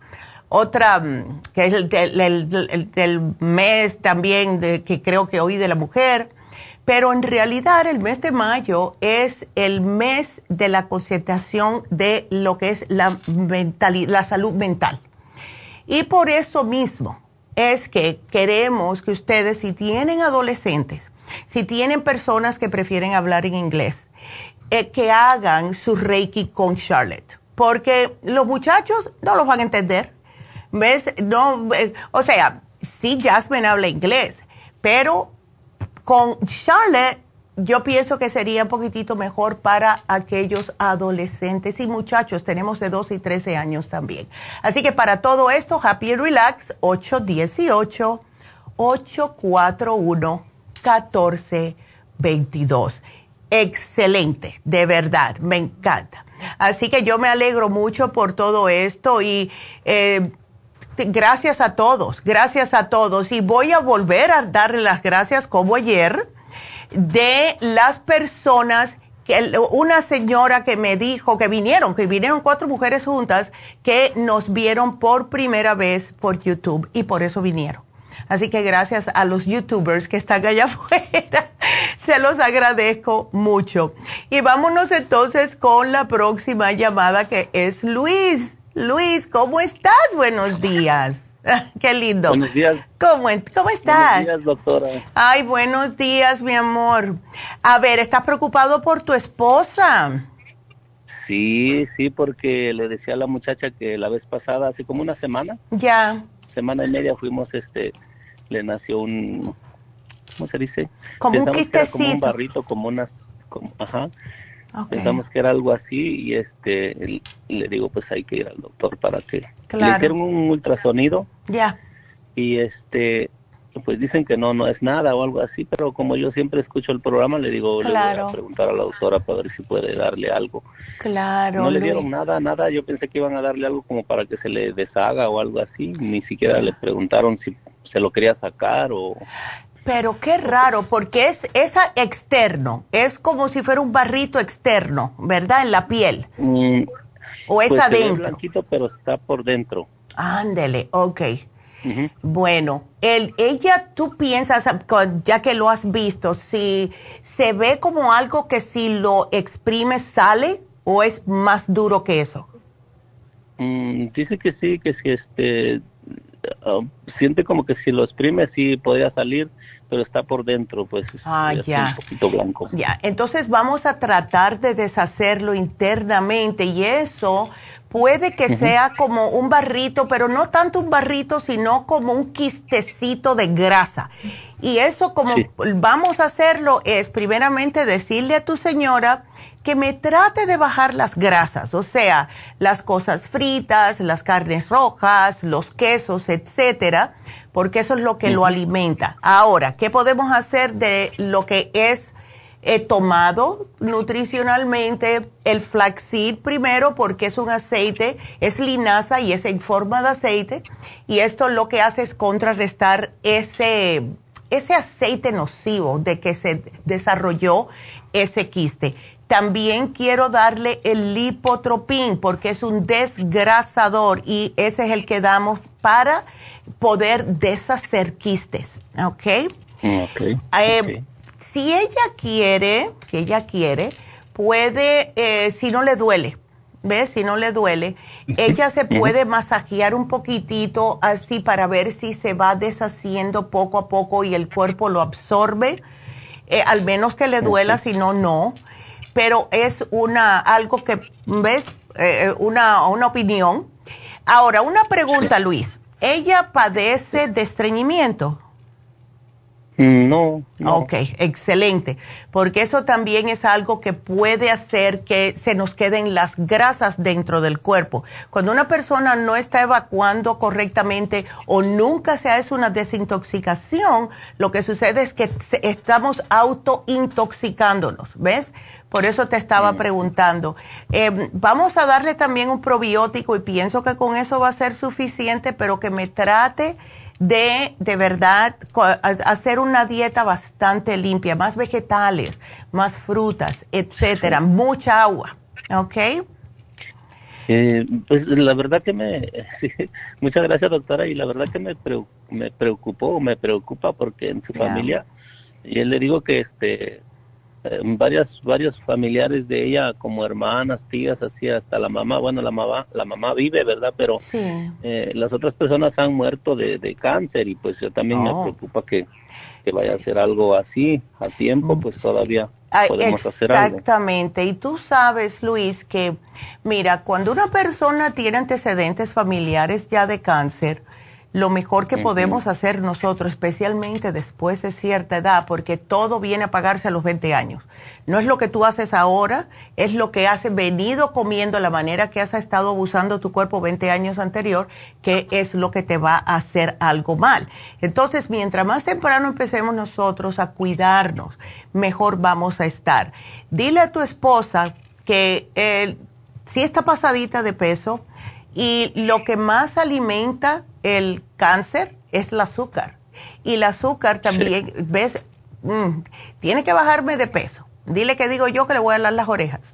otra, mm, que es el, del mes también de, que creo que hoy de la mujer, pero en realidad el mes de mayo es el mes de la concentración de lo que es la, la salud mental. Y por eso mismo es que queremos que ustedes, si tienen adolescentes, si tienen personas que prefieren hablar en inglés, eh, que hagan su Reiki con Charlotte, porque los muchachos no los van a entender. ¿Ves? No, eh, o sea, sí Jasmine habla inglés, pero con Charlotte yo pienso que sería un poquitito mejor para aquellos adolescentes y muchachos. Tenemos de 12 y 13 años también. Así que para todo esto, Happy Relax 818-841-1422 excelente, de verdad, me encanta. Así que yo me alegro mucho por todo esto y eh, gracias a todos, gracias a todos. Y voy a volver a darle las gracias como ayer de las personas que una señora que me dijo que vinieron, que vinieron cuatro mujeres juntas que nos vieron por primera vez por YouTube y por eso vinieron. Así que gracias a los youtubers que están allá afuera, se los agradezco mucho. Y vámonos entonces con la próxima llamada que es Luis. Luis, ¿cómo estás? Buenos días. Qué lindo. Buenos días. ¿Cómo, ¿Cómo estás? Buenos días, doctora. Ay, buenos días, mi amor. A ver, ¿estás preocupado por tu esposa? Sí, sí, porque le decía a la muchacha que la vez pasada, hace como una semana. Ya. Semana y media fuimos, este, le nació un, ¿cómo se dice? Como un quistecito. Como un barrito, como unas, como, ajá. Pensamos que era algo así y este le digo pues hay que ir al doctor para que le hicieron un ultrasonido. Ya. Y este pues dicen que no no es nada o algo así, pero como yo siempre escucho el programa le digo le voy a preguntar a la doctora para ver si puede darle algo. Claro. No le dieron nada, nada, yo pensé que iban a darle algo como para que se le deshaga o algo así, ni siquiera le preguntaron si se lo quería sacar o... Pero qué raro, porque es esa externo, es como si fuera un barrito externo, ¿verdad? En la piel. Mm, ¿O es pues adentro? Es blanquito, pero está por dentro. Ándele, ok. Bueno, el, ella, tú piensas, ya que lo has visto, si se ve como algo que si lo exprimes sale o es más duro que eso. Mm, dice que sí, que si este Um, siente como que si lo exprime sí podría salir, pero está por dentro, pues ah, ya. un poquito blanco. Ya, entonces vamos a tratar de deshacerlo internamente y eso puede que sea como un barrito, pero no tanto un barrito, sino como un quistecito de grasa. Y eso como vamos a hacerlo es primeramente decirle a tu señora que me trate de bajar las grasas, o sea, las cosas fritas, las carnes rojas, los quesos, etcétera, porque eso es lo que lo alimenta. Ahora, ¿qué podemos hacer de lo que es eh, tomado nutricionalmente? El flaxseed primero, porque es un aceite, es linaza y es en forma de aceite, y esto lo que hace es contrarrestar ese, ese aceite nocivo de que se desarrolló ese quiste también quiero darle el lipotropín porque es un desgrasador y ese es el que damos para poder deshacer quistes, ¿ok? Eh, si ella quiere, si ella quiere, puede, eh, si no le duele, ¿ves? Si no le duele, ella se puede masajear un poquitito así para ver si se va deshaciendo poco a poco y el cuerpo lo absorbe, eh, al menos que le duela, si no, no. Pero es una, algo que, ¿ves? Eh, eh, una, una opinión. Ahora, una pregunta, Luis. ¿Ella padece de estreñimiento? No, Ok, excelente, porque eso también es algo que puede hacer que se nos queden las grasas dentro del cuerpo. Cuando una persona no está evacuando correctamente o nunca se hace una desintoxicación, lo que sucede es que estamos autointoxicándonos, ¿ves? Por eso te estaba mm. preguntando. Eh, vamos a darle también un probiótico y pienso que con eso va a ser suficiente, pero que me trate de de verdad hacer una dieta bastante limpia, más vegetales, más frutas, etcétera, mucha agua, ¿ok? Eh, pues la verdad que me, muchas gracias doctora y la verdad que me, me preocupó, me preocupa porque en su familia, y él le digo que este, eh, varias varios familiares de ella como hermanas tías así hasta la mamá bueno la mamá la mamá vive verdad pero eh, las otras personas han muerto de, cáncer y pues yo también me oh. preocupa que, vaya a ser algo así a tiempo pues todavía podemos hacer algo. exactamente. Y tú sabes Luis que mira cuando una persona tiene antecedentes familiares ya de cáncer lo mejor que podemos hacer nosotros, especialmente después de cierta edad, porque todo viene a pagarse a los 20 años. No es lo que tú haces ahora, es lo que has venido comiendo, la manera que has estado abusando tu cuerpo 20 años anterior, que es lo que te va a hacer algo mal. Entonces, mientras más temprano empecemos nosotros a cuidarnos, mejor vamos a estar. Dile a tu esposa que eh, si está pasadita de peso y lo que más alimenta el cáncer es el azúcar. Y el azúcar también, ves, mm, tiene que bajarme de peso. Dile que digo yo que le voy a dar las orejas.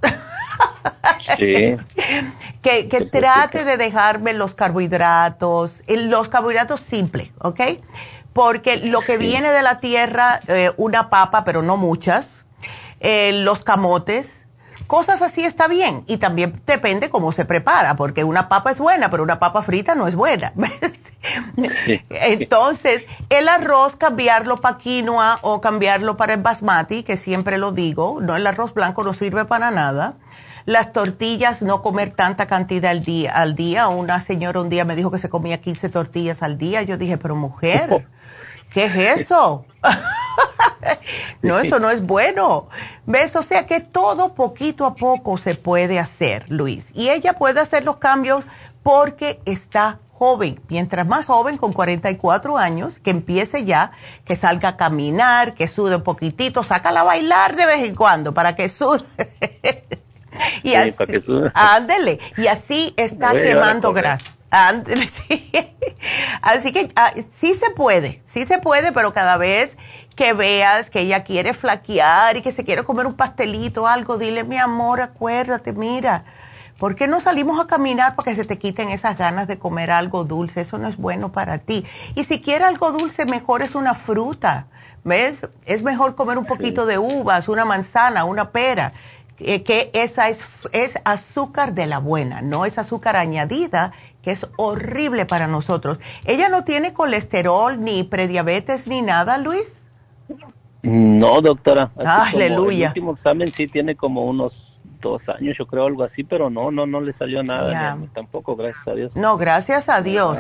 Sí. que, que trate de dejarme los carbohidratos, los carbohidratos simples, ¿ok? Porque lo que viene de la tierra, eh, una papa, pero no muchas, eh, los camotes, Cosas así está bien y también depende cómo se prepara, porque una papa es buena, pero una papa frita no es buena. Entonces, el arroz cambiarlo para quinoa o cambiarlo para el basmati, que siempre lo digo, no el arroz blanco no sirve para nada. Las tortillas, no comer tanta cantidad al día. Al día, una señora un día me dijo que se comía 15 tortillas al día. Yo dije, pero mujer, ¿qué es eso? no, eso no es bueno. ¿Ves? O sea que todo poquito a poco se puede hacer, Luis. Y ella puede hacer los cambios porque está joven. Mientras más joven, con 44 años, que empiece ya, que salga a caminar, que sude un poquitito, sácala a bailar de vez en cuando para que sude. y así, ándele, y así está quemando grasa. Ándele, sí. Así que ah, sí se puede, sí se puede, pero cada vez que veas que ella quiere flaquear y que se quiere comer un pastelito o algo, dile, mi amor, acuérdate, mira, ¿por qué no salimos a caminar para que se te quiten esas ganas de comer algo dulce? Eso no es bueno para ti. Y si quiere algo dulce, mejor es una fruta, ¿ves? Es mejor comer un poquito de uvas, una manzana, una pera, eh, que esa es, es azúcar de la buena, no es azúcar añadida que es horrible para nosotros. ¿Ella no tiene colesterol, ni prediabetes, ni nada, Luis? No, doctora. Aleluya. El último examen sí tiene como unos dos años, yo creo, algo así, pero no, no, no le salió nada, tampoco, gracias a Dios. No, gracias a Dios.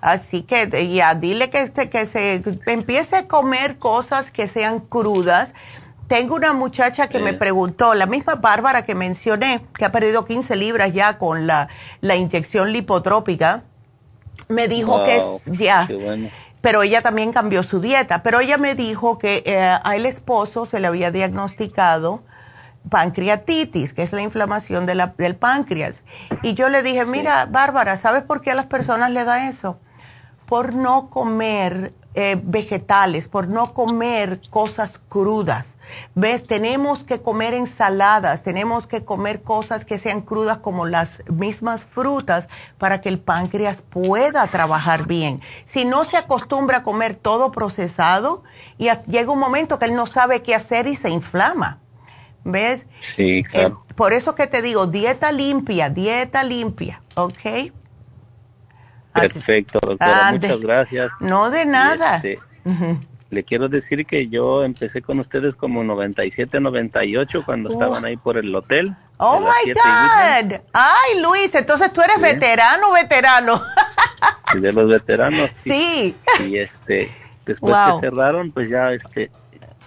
Así que ya, dile que, que se empiece a comer cosas que sean crudas. Tengo una muchacha que me preguntó, la misma Bárbara que mencioné, que ha perdido 15 libras ya con la, la inyección lipotrópica, me dijo que es, ya, pero ella también cambió su dieta. Pero ella me dijo que eh, a el esposo se le había diagnosticado pancreatitis, que es la inflamación de la, del páncreas. Y yo le dije, mira, Bárbara, ¿sabes por qué a las personas le da eso? Por no comer eh, vegetales, por no comer cosas crudas. ¿Ves? Tenemos que comer ensaladas, tenemos que comer cosas que sean crudas como las mismas frutas para que el páncreas pueda trabajar bien. Si no se acostumbra a comer todo procesado, y llega un momento que él no sabe qué hacer y se inflama. ¿Ves? Sí, claro. Eh, por eso que te digo, dieta limpia, dieta limpia, ¿ok? Perfecto, doctora. Muchas gracias. No de nada. Este, le quiero decir que yo empecé con ustedes como 97, 98 cuando estaban ahí por el hotel. Oh my God. Ay, Luis, entonces tú eres veterano, veterano. de los veteranos. Sí. Y este, después que cerraron, pues ya este,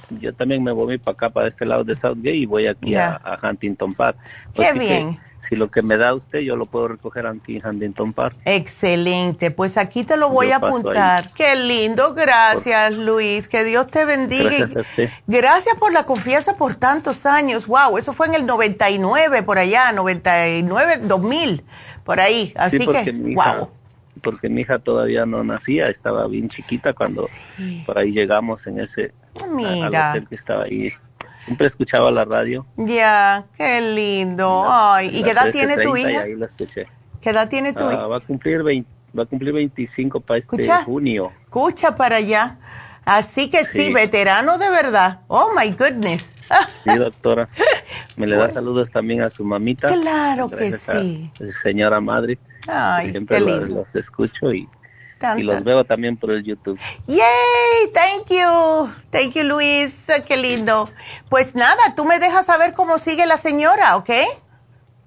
yo también me voy para acá, para este lado de Southgate y voy aquí a, Huntington Park. Qué bien si lo que me da usted yo lo puedo recoger aquí en Huntington Park. Excelente, pues aquí te lo voy a apuntar. Qué lindo, gracias Luis, que Dios te bendiga. Gracias, gracias por la confianza por tantos años, wow, eso fue en el 99 por allá, 99, 2000, por ahí, así que, wow. Porque mi hija todavía no nacía, estaba bien chiquita cuando por ahí llegamos en ese Mira. hotel que estaba ahí Siempre escuchaba la radio. Ya, qué lindo. Ay, ¿y qué edad tiene tu hija? ahí la escuché. ¿Qué edad tiene tu ah, hija? Va a cumplir va a cumplir 25 para este junio. Escucha para allá. Así que sí. veterano de verdad. Oh my goodness. Sí, doctora. Me le da saludos también a su mamita. Claro que sí. señora madre. Ay, siempre qué lindo. Los, los escucho y y los veo también por el YouTube. ¡Yay! Thank you. Thank you, Luis. Qué lindo. Pues nada, tú me dejas saber cómo sigue la señora, ¿ok?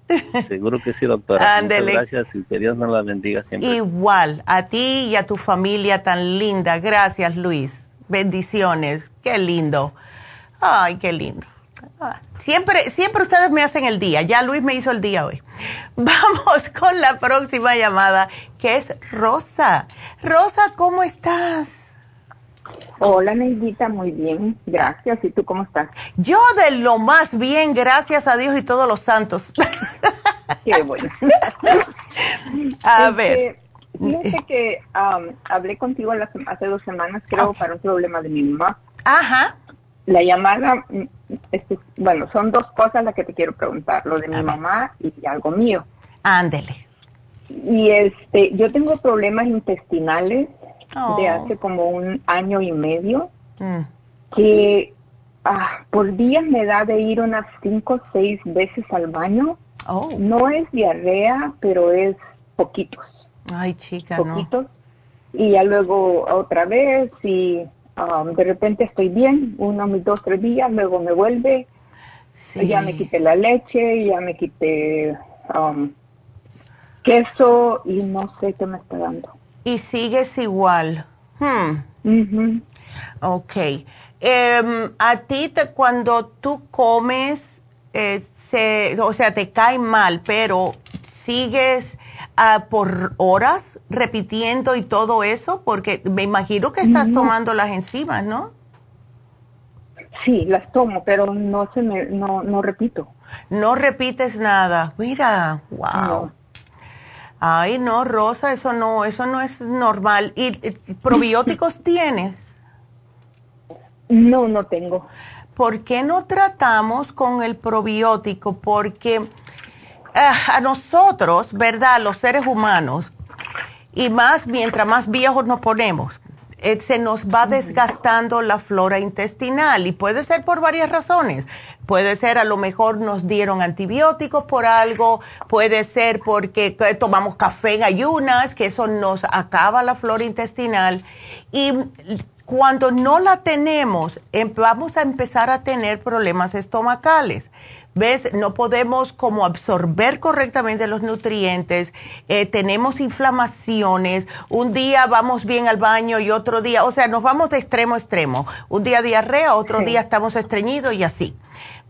Seguro que sí, doctora. Muchas gracias y que Dios nos la bendiga siempre. Igual, a ti y a tu familia tan linda. Gracias, Luis. Bendiciones. Qué lindo. Ay, qué lindo. Siempre, siempre ustedes me hacen el día. Ya Luis me hizo el día hoy. Vamos con la próxima llamada, que es Rosa. Rosa, ¿cómo estás? Hola, Neidita, muy bien, gracias. ¿Y tú cómo estás? Yo de lo más bien, gracias a Dios y todos los santos. Qué bueno. a este, ver. Fíjate que hablé contigo hace dos semanas, creo, para un problema de mi mamá. Ajá. La llamada este, bueno, son dos cosas las que te quiero preguntar, lo de mi mamá y algo mío. Ándele. Y este, yo tengo problemas intestinales de Oh. hace como un año y medio Mm. que ah, por días me da de ir unas cinco o seis veces al baño. Oh. No es diarrea, pero es poquitos, Ay, chica, no. poquitos. Y ya luego otra vez y um, de repente estoy bien, unos dos, tres días, luego me vuelve, Sí. ya me quité la leche, ya me quité um, queso y no sé qué me está dando. Y sigues igual. Hmm. Ujú. Ok. Em, a ti te, cuando tú comes, eh, se, o sea, te cae mal, pero sigues ah, por horas repitiendo y todo eso, porque me imagino que estás No. tomando las enzimas, ¿no? Sí, las tomo, pero no se me, no, no repito. No repites nada. Mira, wow. No. Ay, no, Rosa, eso no, eso no es normal. ¿Y eh, probióticos tienes? No, no tengo. ¿Por qué no tratamos con el probiótico? Porque a nosotros, ¿verdad? Los seres humanos, y más mientras más viejos nos ponemos, eh, se nos va desgastando la flora intestinal y puede ser por varias razones. Puede ser a lo mejor nos dieron antibióticos por algo, puede ser porque eh, tomamos café en ayunas, que eso nos acaba la flora intestinal. Y cuando no la tenemos, em- vamos a empezar a tener problemas estomacales. ¿Ves? No podemos como absorber correctamente los nutrientes, eh, tenemos inflamaciones, un día vamos bien al baño y otro día, o sea, nos vamos de extremo a extremo. Un día diarrea, otro día estamos estreñidos y así.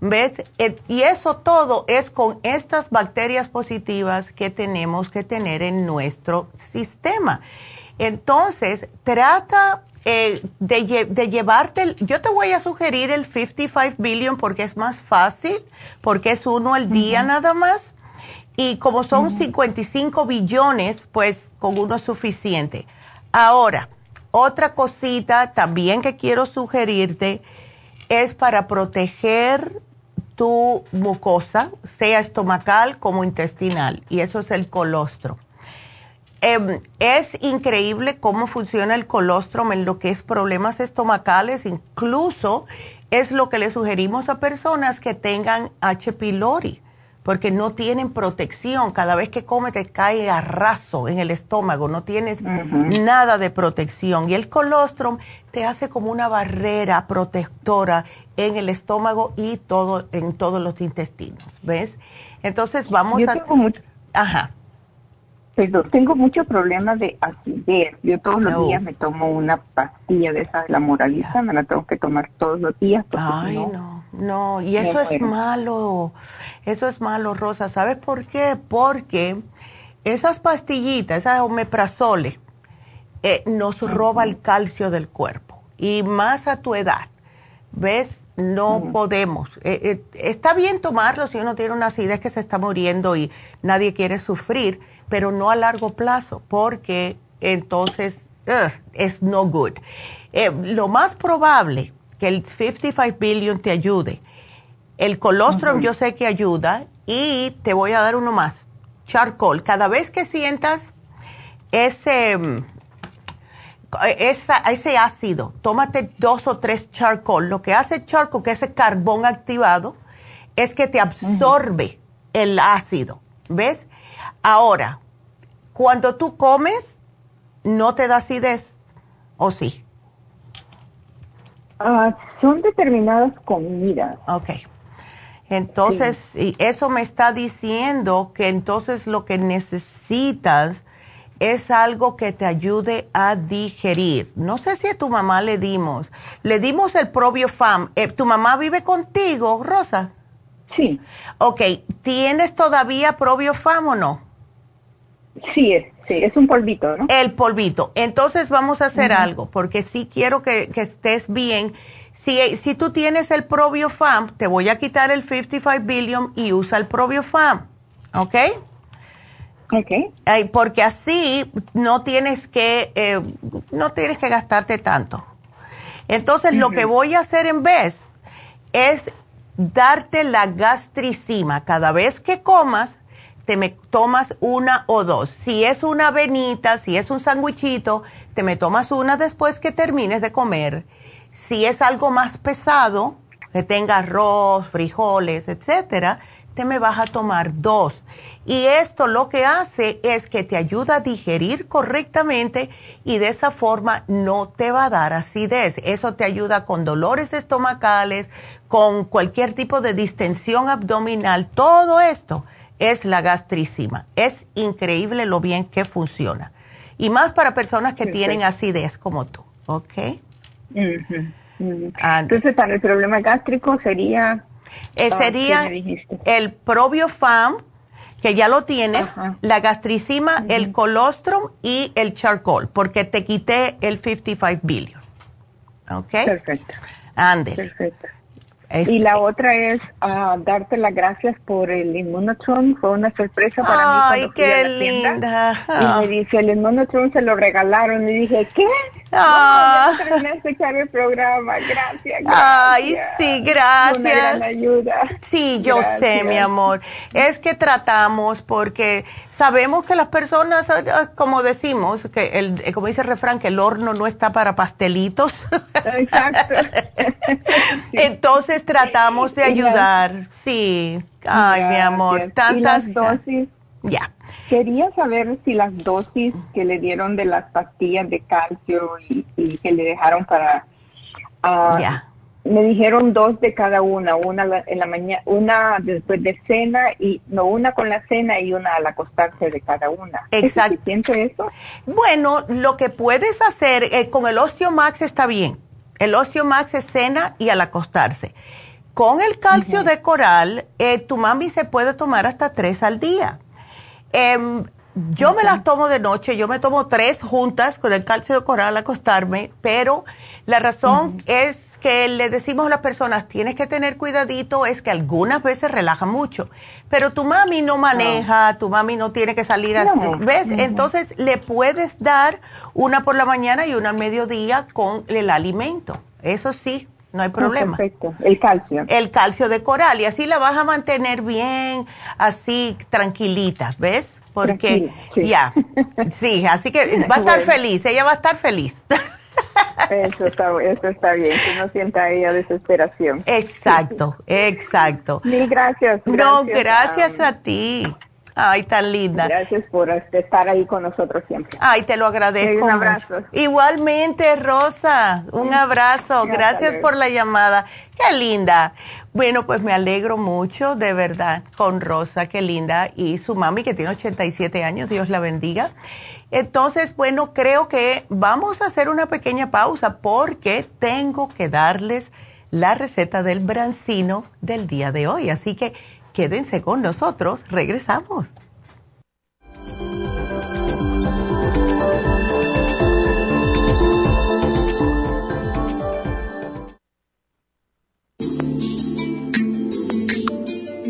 ¿Ves? Eh, y eso todo es con estas bacterias positivas que tenemos que tener en nuestro sistema. Entonces, trata eh, de, de llevarte, el- yo te voy a sugerir el 55 billion porque es más fácil, porque es uno al día nada más. Y como son 55 billones, pues con uno es suficiente. Ahora, otra cosita también que quiero sugerirte es para proteger tu mucosa, sea estomacal como intestinal, y eso es el colostro. Em, es increíble cómo funciona el colostrum en lo que es problemas estomacales, incluso es lo que le sugerimos a personas que tengan H. pylori, porque no tienen protección. Cada vez que come te cae a raso en el estómago, no tienes nada de protección. Y el colostrum te hace como una barrera protectora en el estómago y todo en todos los intestinos, ¿ves? Entonces vamos Yo a... tengo mucho- Ajá. Perdón, tengo mucho problema de acidez. Yo todos los No. días me tomo una pastilla de esa, la moralista, me la tengo que tomar todos los días. Ay, no, no, no, y eso es muero. malo, eso es malo, Rosa. ¿Sabes por qué? Porque esas pastillitas, esas omeprazole, eh, nos roba el calcio del cuerpo y más a tu edad. ¿Ves? No podemos. Eh, eh, está bien tomarlo si uno tiene una acidez que se está muriendo y nadie quiere sufrir, pero no a largo plazo, porque entonces es no good. Eh, lo más probable que el 55 billion te ayude. El colostrum yo sé que ayuda y te voy a dar uno más. Charcoal. Cada vez que sientas ese, mm, esa- ese ácido, tómate dos o tres charcoal. Lo que hace charcoal, que ese carbón activado, es que te absorbe el ácido. ¿Ves? Ahora, cuando tú comes, no te da acidez, ¿o sí? Ah, son determinadas comidas. Ok. Entonces, y eso me está diciendo que entonces lo que necesitas es algo que te ayude a digerir. No sé si a tu mamá le dimos. Le dimos el Probio Fam. Eh, ¿Tu mamá vive contigo, Rosa? Sí. Ok. ¿Tienes todavía Probio Fam o no? Sí, es, sí, es un polvito, ¿no? El polvito. Entonces vamos a hacer algo, porque sí quiero que, que estés bien. Si, si tú tienes el ProbioFam, te voy a quitar el 55 billion y usa el ProbioFam, ¿ok? Ok. Porque así no tienes que, eh, no tienes que gastarte tanto. Entonces lo que voy a hacer en vez es darte la gastricima. Cada vez que comas, te me tomas una o dos. Si es una avenita, si es un sandwichito, te me tomas una después que termines de comer. Si es algo más pesado, que tenga arroz, frijoles, etcétera, te me vas a tomar dos. Y esto lo que hace es que te ayuda a digerir correctamente y de esa forma no te va a dar acidez. Eso te ayuda con dolores estomacales, con cualquier tipo de distensión abdominal. Todo esto es la gastricima. Es increíble lo bien que funciona. Y más para personas que tienen acidez como tú. ¿Ok? Ujú. Entonces, para el problema gástrico sería... Eh, ah, sería el probiofam, que ya lo tienes, la gastricima, el colostrum y el charcoal, porque te quité el 55 billion. ¿Ok? Perfecto. Ande. Perfecto. Es- y la otra es ah, darte las gracias por el Immunotron. Fue una sorpresa para mí. Ay, cuando fui a qué la tienda. linda. Y me dice, el Immunotron se lo regalaron. Y dije, ¿qué? Ah. No, terminé de escuchar el programa. Gracias, gracias. Ay, sí, gracias. Una gran ayuda. Sí, yo sé, mi amor. Es que tratamos porque sabemos que las personas, ah, ah, como decimos, que el, eh, como dice el refrán, que el horno no está para pastelitos. Exacto. Entonces tratamos de ayudar. Sí. Ay, mi amor, tantas Y las dosis. Ya. Quería saber si las dosis que le dieron de las pastillas de calcio y, y que le dejaron para... Ya. Me dijeron dos de cada una, una en la mañana, una después de cena y no una con la cena y una al acostarse de cada una. Exacto. ¿Es suficiente eso? Bueno, lo que puedes hacer eh, con el Osteomax está bien. El Osteomax es cena y al acostarse. Con el calcio de coral, eh, tu mami se puede tomar hasta tres al día. Em, yo me las tomo de noche, yo me tomo tres juntas con el calcio de coral al acostarme, pero la razón es que le decimos a las personas, tienes que tener cuidadito, es que algunas veces relaja mucho, pero tu mami no maneja, tu mami no tiene que salir a... No. ¿Ves? Entonces le puedes dar una por la mañana y una al mediodía con el alimento. Eso sí, no hay problema. Perfecto. El calcio. El calcio de coral y así la vas a mantener bien, así tranquilita, ¿ves? Porque sí. ya, sí, así que va a estar Bueno. feliz, ella va a estar feliz. Eso está, eso está bien, que no sienta ahí a desesperación. Exacto, exacto. Mil gracias. no, gracias a ti. Ay, tan linda. Gracias por estar ahí con nosotros siempre. Ay, te lo agradezco. un abrazo. Igualmente, Rosa, un abrazo. Gracias por la llamada. Qué linda. Bueno, pues me alegro mucho, de verdad, con Rosa, qué linda. Y su mami, que tiene 87 años, Dios la bendiga. Entonces, bueno, creo que vamos a hacer una pequeña pausa porque tengo que darles la receta del brancino del día de hoy. Así que Quédense con nosotros, regresamos.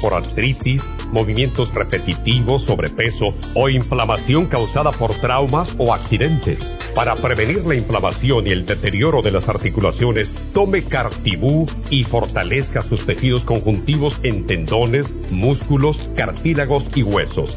por artritis, movimientos repetitivos, sobrepeso o inflamación causada por traumas o accidentes. Para prevenir la inflamación y el deterioro de las articulaciones, tome Cartibú y fortalezca sus tejidos conjuntivos en tendones, músculos, cartílagos y huesos.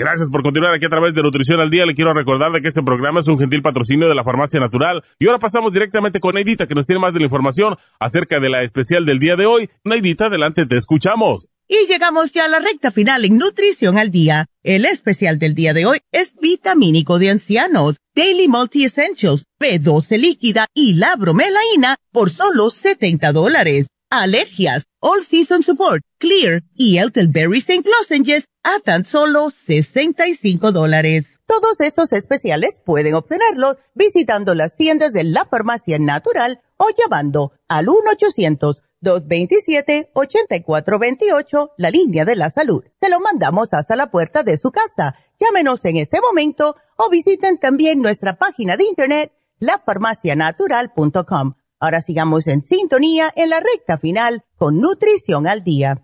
Gracias por continuar aquí a través de Nutrición al Día. Le quiero recordar de que este programa es un gentil patrocinio de la Farmacia Natural. Y ahora pasamos directamente con Neidita, que nos tiene más de la información acerca de la especial del día de hoy. Neidita, adelante, te escuchamos. Y llegamos ya a la recta final en Nutrición al Día. El especial del día de hoy es vitamínico de ancianos, Daily Multi Essentials, B12 líquida y la bromelaína por solo 70 dólares alergias, All Season Support, Clear y Eltelberry St. Lozenges a tan solo 65 dólares. Todos estos especiales pueden obtenerlos visitando las tiendas de la farmacia natural o llamando al 1-800-227-8428, la línea de la salud. Se lo mandamos hasta la puerta de su casa. Llámenos en este momento o visiten también nuestra página de internet lafarmacianatural.com Ahora sigamos en sintonía en la recta final con Nutrición al Día.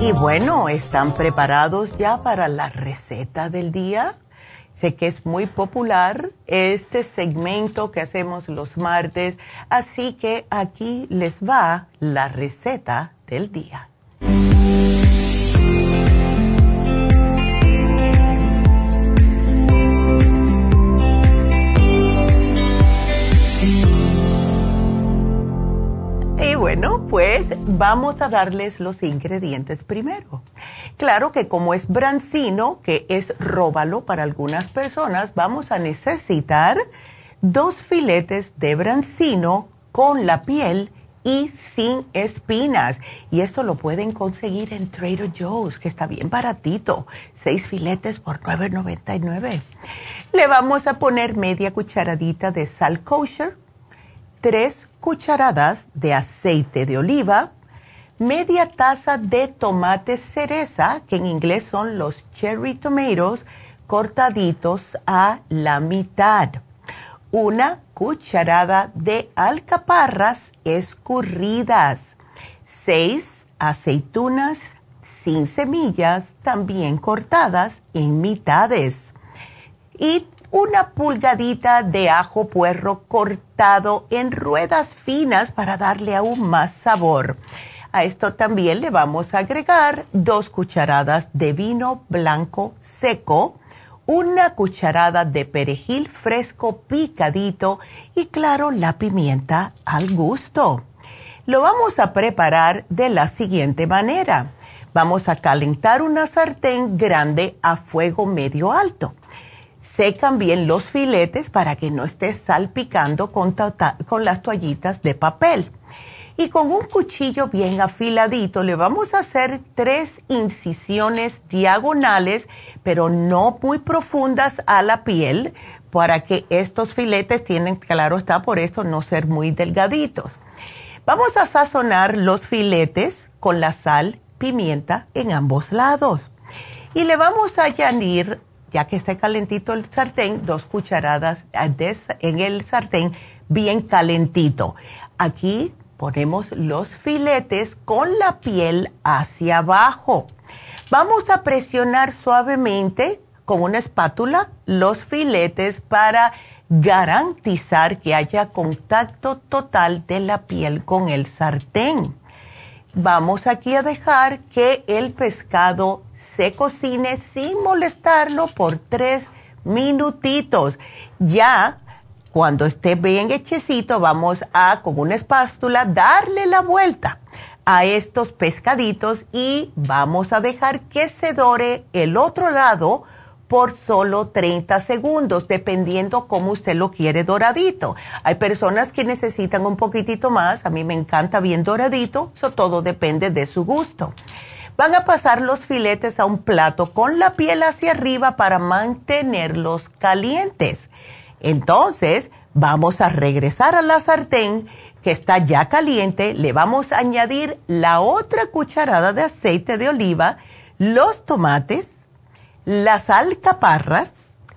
Y bueno, ¿están preparados ya para la receta del día? Sé que es muy popular este segmento que hacemos los martes, así que aquí les va la receta del día. Y bueno, pues vamos a darles los ingredientes primero. Claro que como es brancino, que es róbalo para algunas personas, vamos a necesitar dos filetes de brancino con la piel y sin espinas. Y esto lo pueden conseguir en Trader Joe's, que está bien baratito. Seis filetes por $9.99. Le vamos a poner media cucharadita de sal kosher, tres cucharadas de aceite de oliva, media taza de tomate cereza, que en inglés son los cherry tomatoes, cortaditos a la mitad. Una cucharada de alcaparras escurridas. Seis aceitunas sin semillas, también cortadas en mitades. Y una pulgadita de ajo puerro cortado en ruedas finas para darle aún más sabor. A esto también le vamos a agregar dos cucharadas de vino blanco seco, una cucharada de perejil fresco picadito y claro, la pimienta al gusto. Lo vamos a preparar de la siguiente manera. Vamos a calentar una sartén grande a fuego medio alto secan bien los filetes para que no esté salpicando con, con las toallitas de papel. Y con un cuchillo bien afiladito le vamos a hacer tres incisiones diagonales, pero no muy profundas a la piel, para que estos filetes tienen, claro está, por esto no ser muy delgaditos. Vamos a sazonar los filetes con la sal, pimienta en ambos lados. Y le vamos a añadir ya que esté calentito el sartén, dos cucharadas en el sartén bien calentito. Aquí ponemos los filetes con la piel hacia abajo. Vamos a presionar suavemente con una espátula los filetes para garantizar que haya contacto total de la piel con el sartén. Vamos aquí a dejar que el pescado se cocine sin molestarlo por tres minutitos. Ya cuando esté bien hechecito, vamos a con una espátula darle la vuelta a estos pescaditos y vamos a dejar que se dore el otro lado por solo 30 segundos, dependiendo cómo usted lo quiere doradito. Hay personas que necesitan un poquitito más, a mí me encanta bien doradito, eso todo depende de su gusto. Van a pasar los filetes a un plato con la piel hacia arriba para mantenerlos calientes. Entonces, vamos a regresar a la sartén que está ya caliente, le vamos a añadir la otra cucharada de aceite de oliva, los tomates, las alcaparras,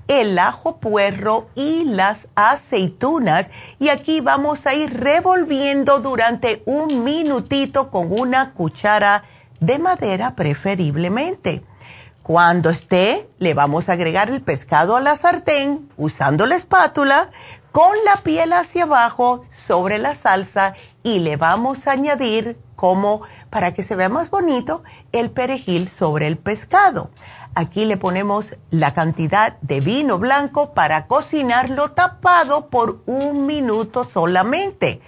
el ajo puerro y las aceitunas. Y aquí vamos a ir revolviendo durante un minutito con una cuchara de madera preferiblemente. Cuando esté, le vamos a agregar el pescado a la sartén usando la espátula con la piel hacia abajo sobre la salsa y le vamos a añadir como para que se vea más bonito el perejil sobre el pescado. Aquí le ponemos la cantidad de vino blanco para cocinarlo tapado por un minuto solamente.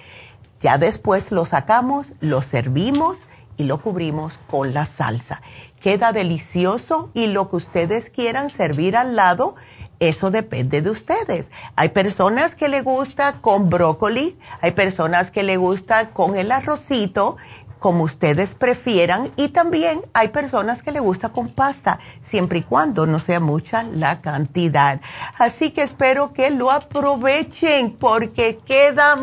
Ya después lo sacamos, lo servimos y lo cubrimos con la salsa. Queda delicioso y lo que ustedes quieran servir al lado eso depende de ustedes. Hay personas que le gusta con brócoli, hay personas que le gusta con el arrocito, como ustedes prefieran, y también hay personas que le gusta con pasta, siempre y cuando no sea mucha la cantidad. Así que espero que lo aprovechen porque queda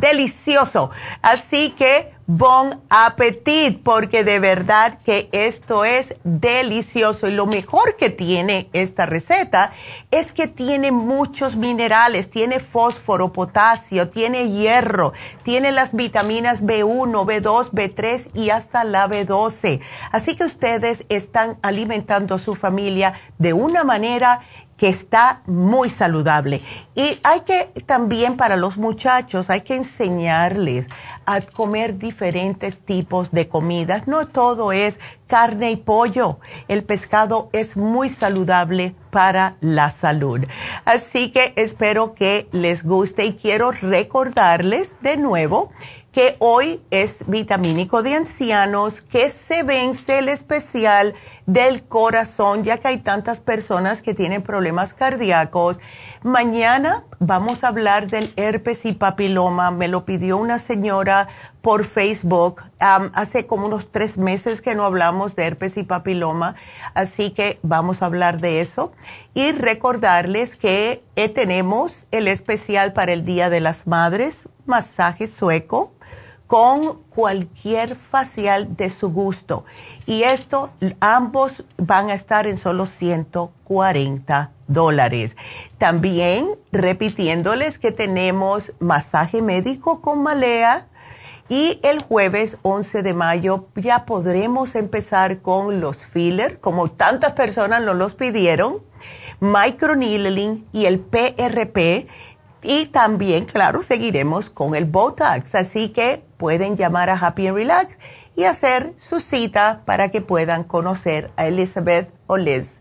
delicioso. Así que bon appetit, porque de verdad que esto es delicioso. Y lo mejor que tiene esta receta es que tiene muchos minerales, tiene fósforo, potasio, tiene hierro, tiene las vitaminas B1, B2, B3 y hasta la B12. Así que ustedes están alimentando a su familia de una manera que está muy saludable. Y hay que también para los muchachos, hay que enseñarles a comer diferentes tipos de comidas. No todo es carne y pollo. El pescado es muy saludable para la salud. Así que espero que les guste y quiero recordarles de nuevo que hoy es vitamínico de ancianos, que se vence el especial del corazón, ya que hay tantas personas que tienen problemas cardíacos. Mañana vamos a hablar del herpes y papiloma. Me lo pidió una señora por Facebook. hace como unos tres meses que no hablamos de herpes y papiloma, así que vamos a hablar de eso. Y recordarles que eh, tenemos el especial para el Día de las Madres, masaje sueco con cualquier facial de su gusto. Y esto, ambos van a estar en solo 140 dólares. También repitiéndoles que tenemos masaje médico con Malea y el jueves 11 de mayo ya podremos empezar con los fillers, como tantas personas nos los pidieron, microneedling y el PRP y también, claro, seguiremos con el Botox. Así que pueden llamar a Happy and Relax y hacer su cita para que puedan conocer a Elizabeth Liz,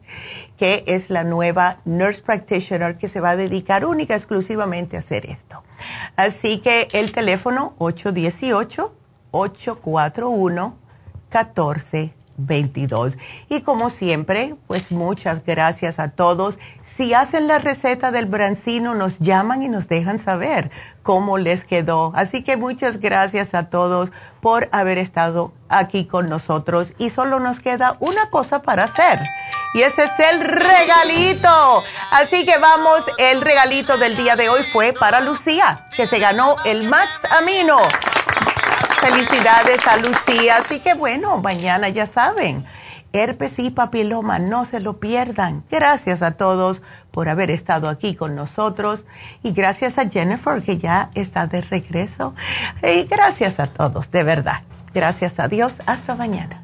que es la nueva nurse practitioner que se va a dedicar única exclusivamente a hacer esto. Así que el teléfono 818 841 14 22. Y como siempre, pues muchas gracias a todos. Si hacen la receta del brancino, nos llaman y nos dejan saber cómo les quedó. Así que muchas gracias a todos por haber estado aquí con nosotros. Y solo nos queda una cosa para hacer. Y ese es el regalito. Así que vamos, el regalito del día de hoy fue para Lucía, que se ganó el Max Amino. Felicidades a Lucía. Así que bueno, mañana ya saben, herpes y papiloma, no se lo pierdan. Gracias a todos por haber estado aquí con nosotros y gracias a Jennifer que ya está de regreso. Y gracias a todos, de verdad. Gracias a Dios. Hasta mañana.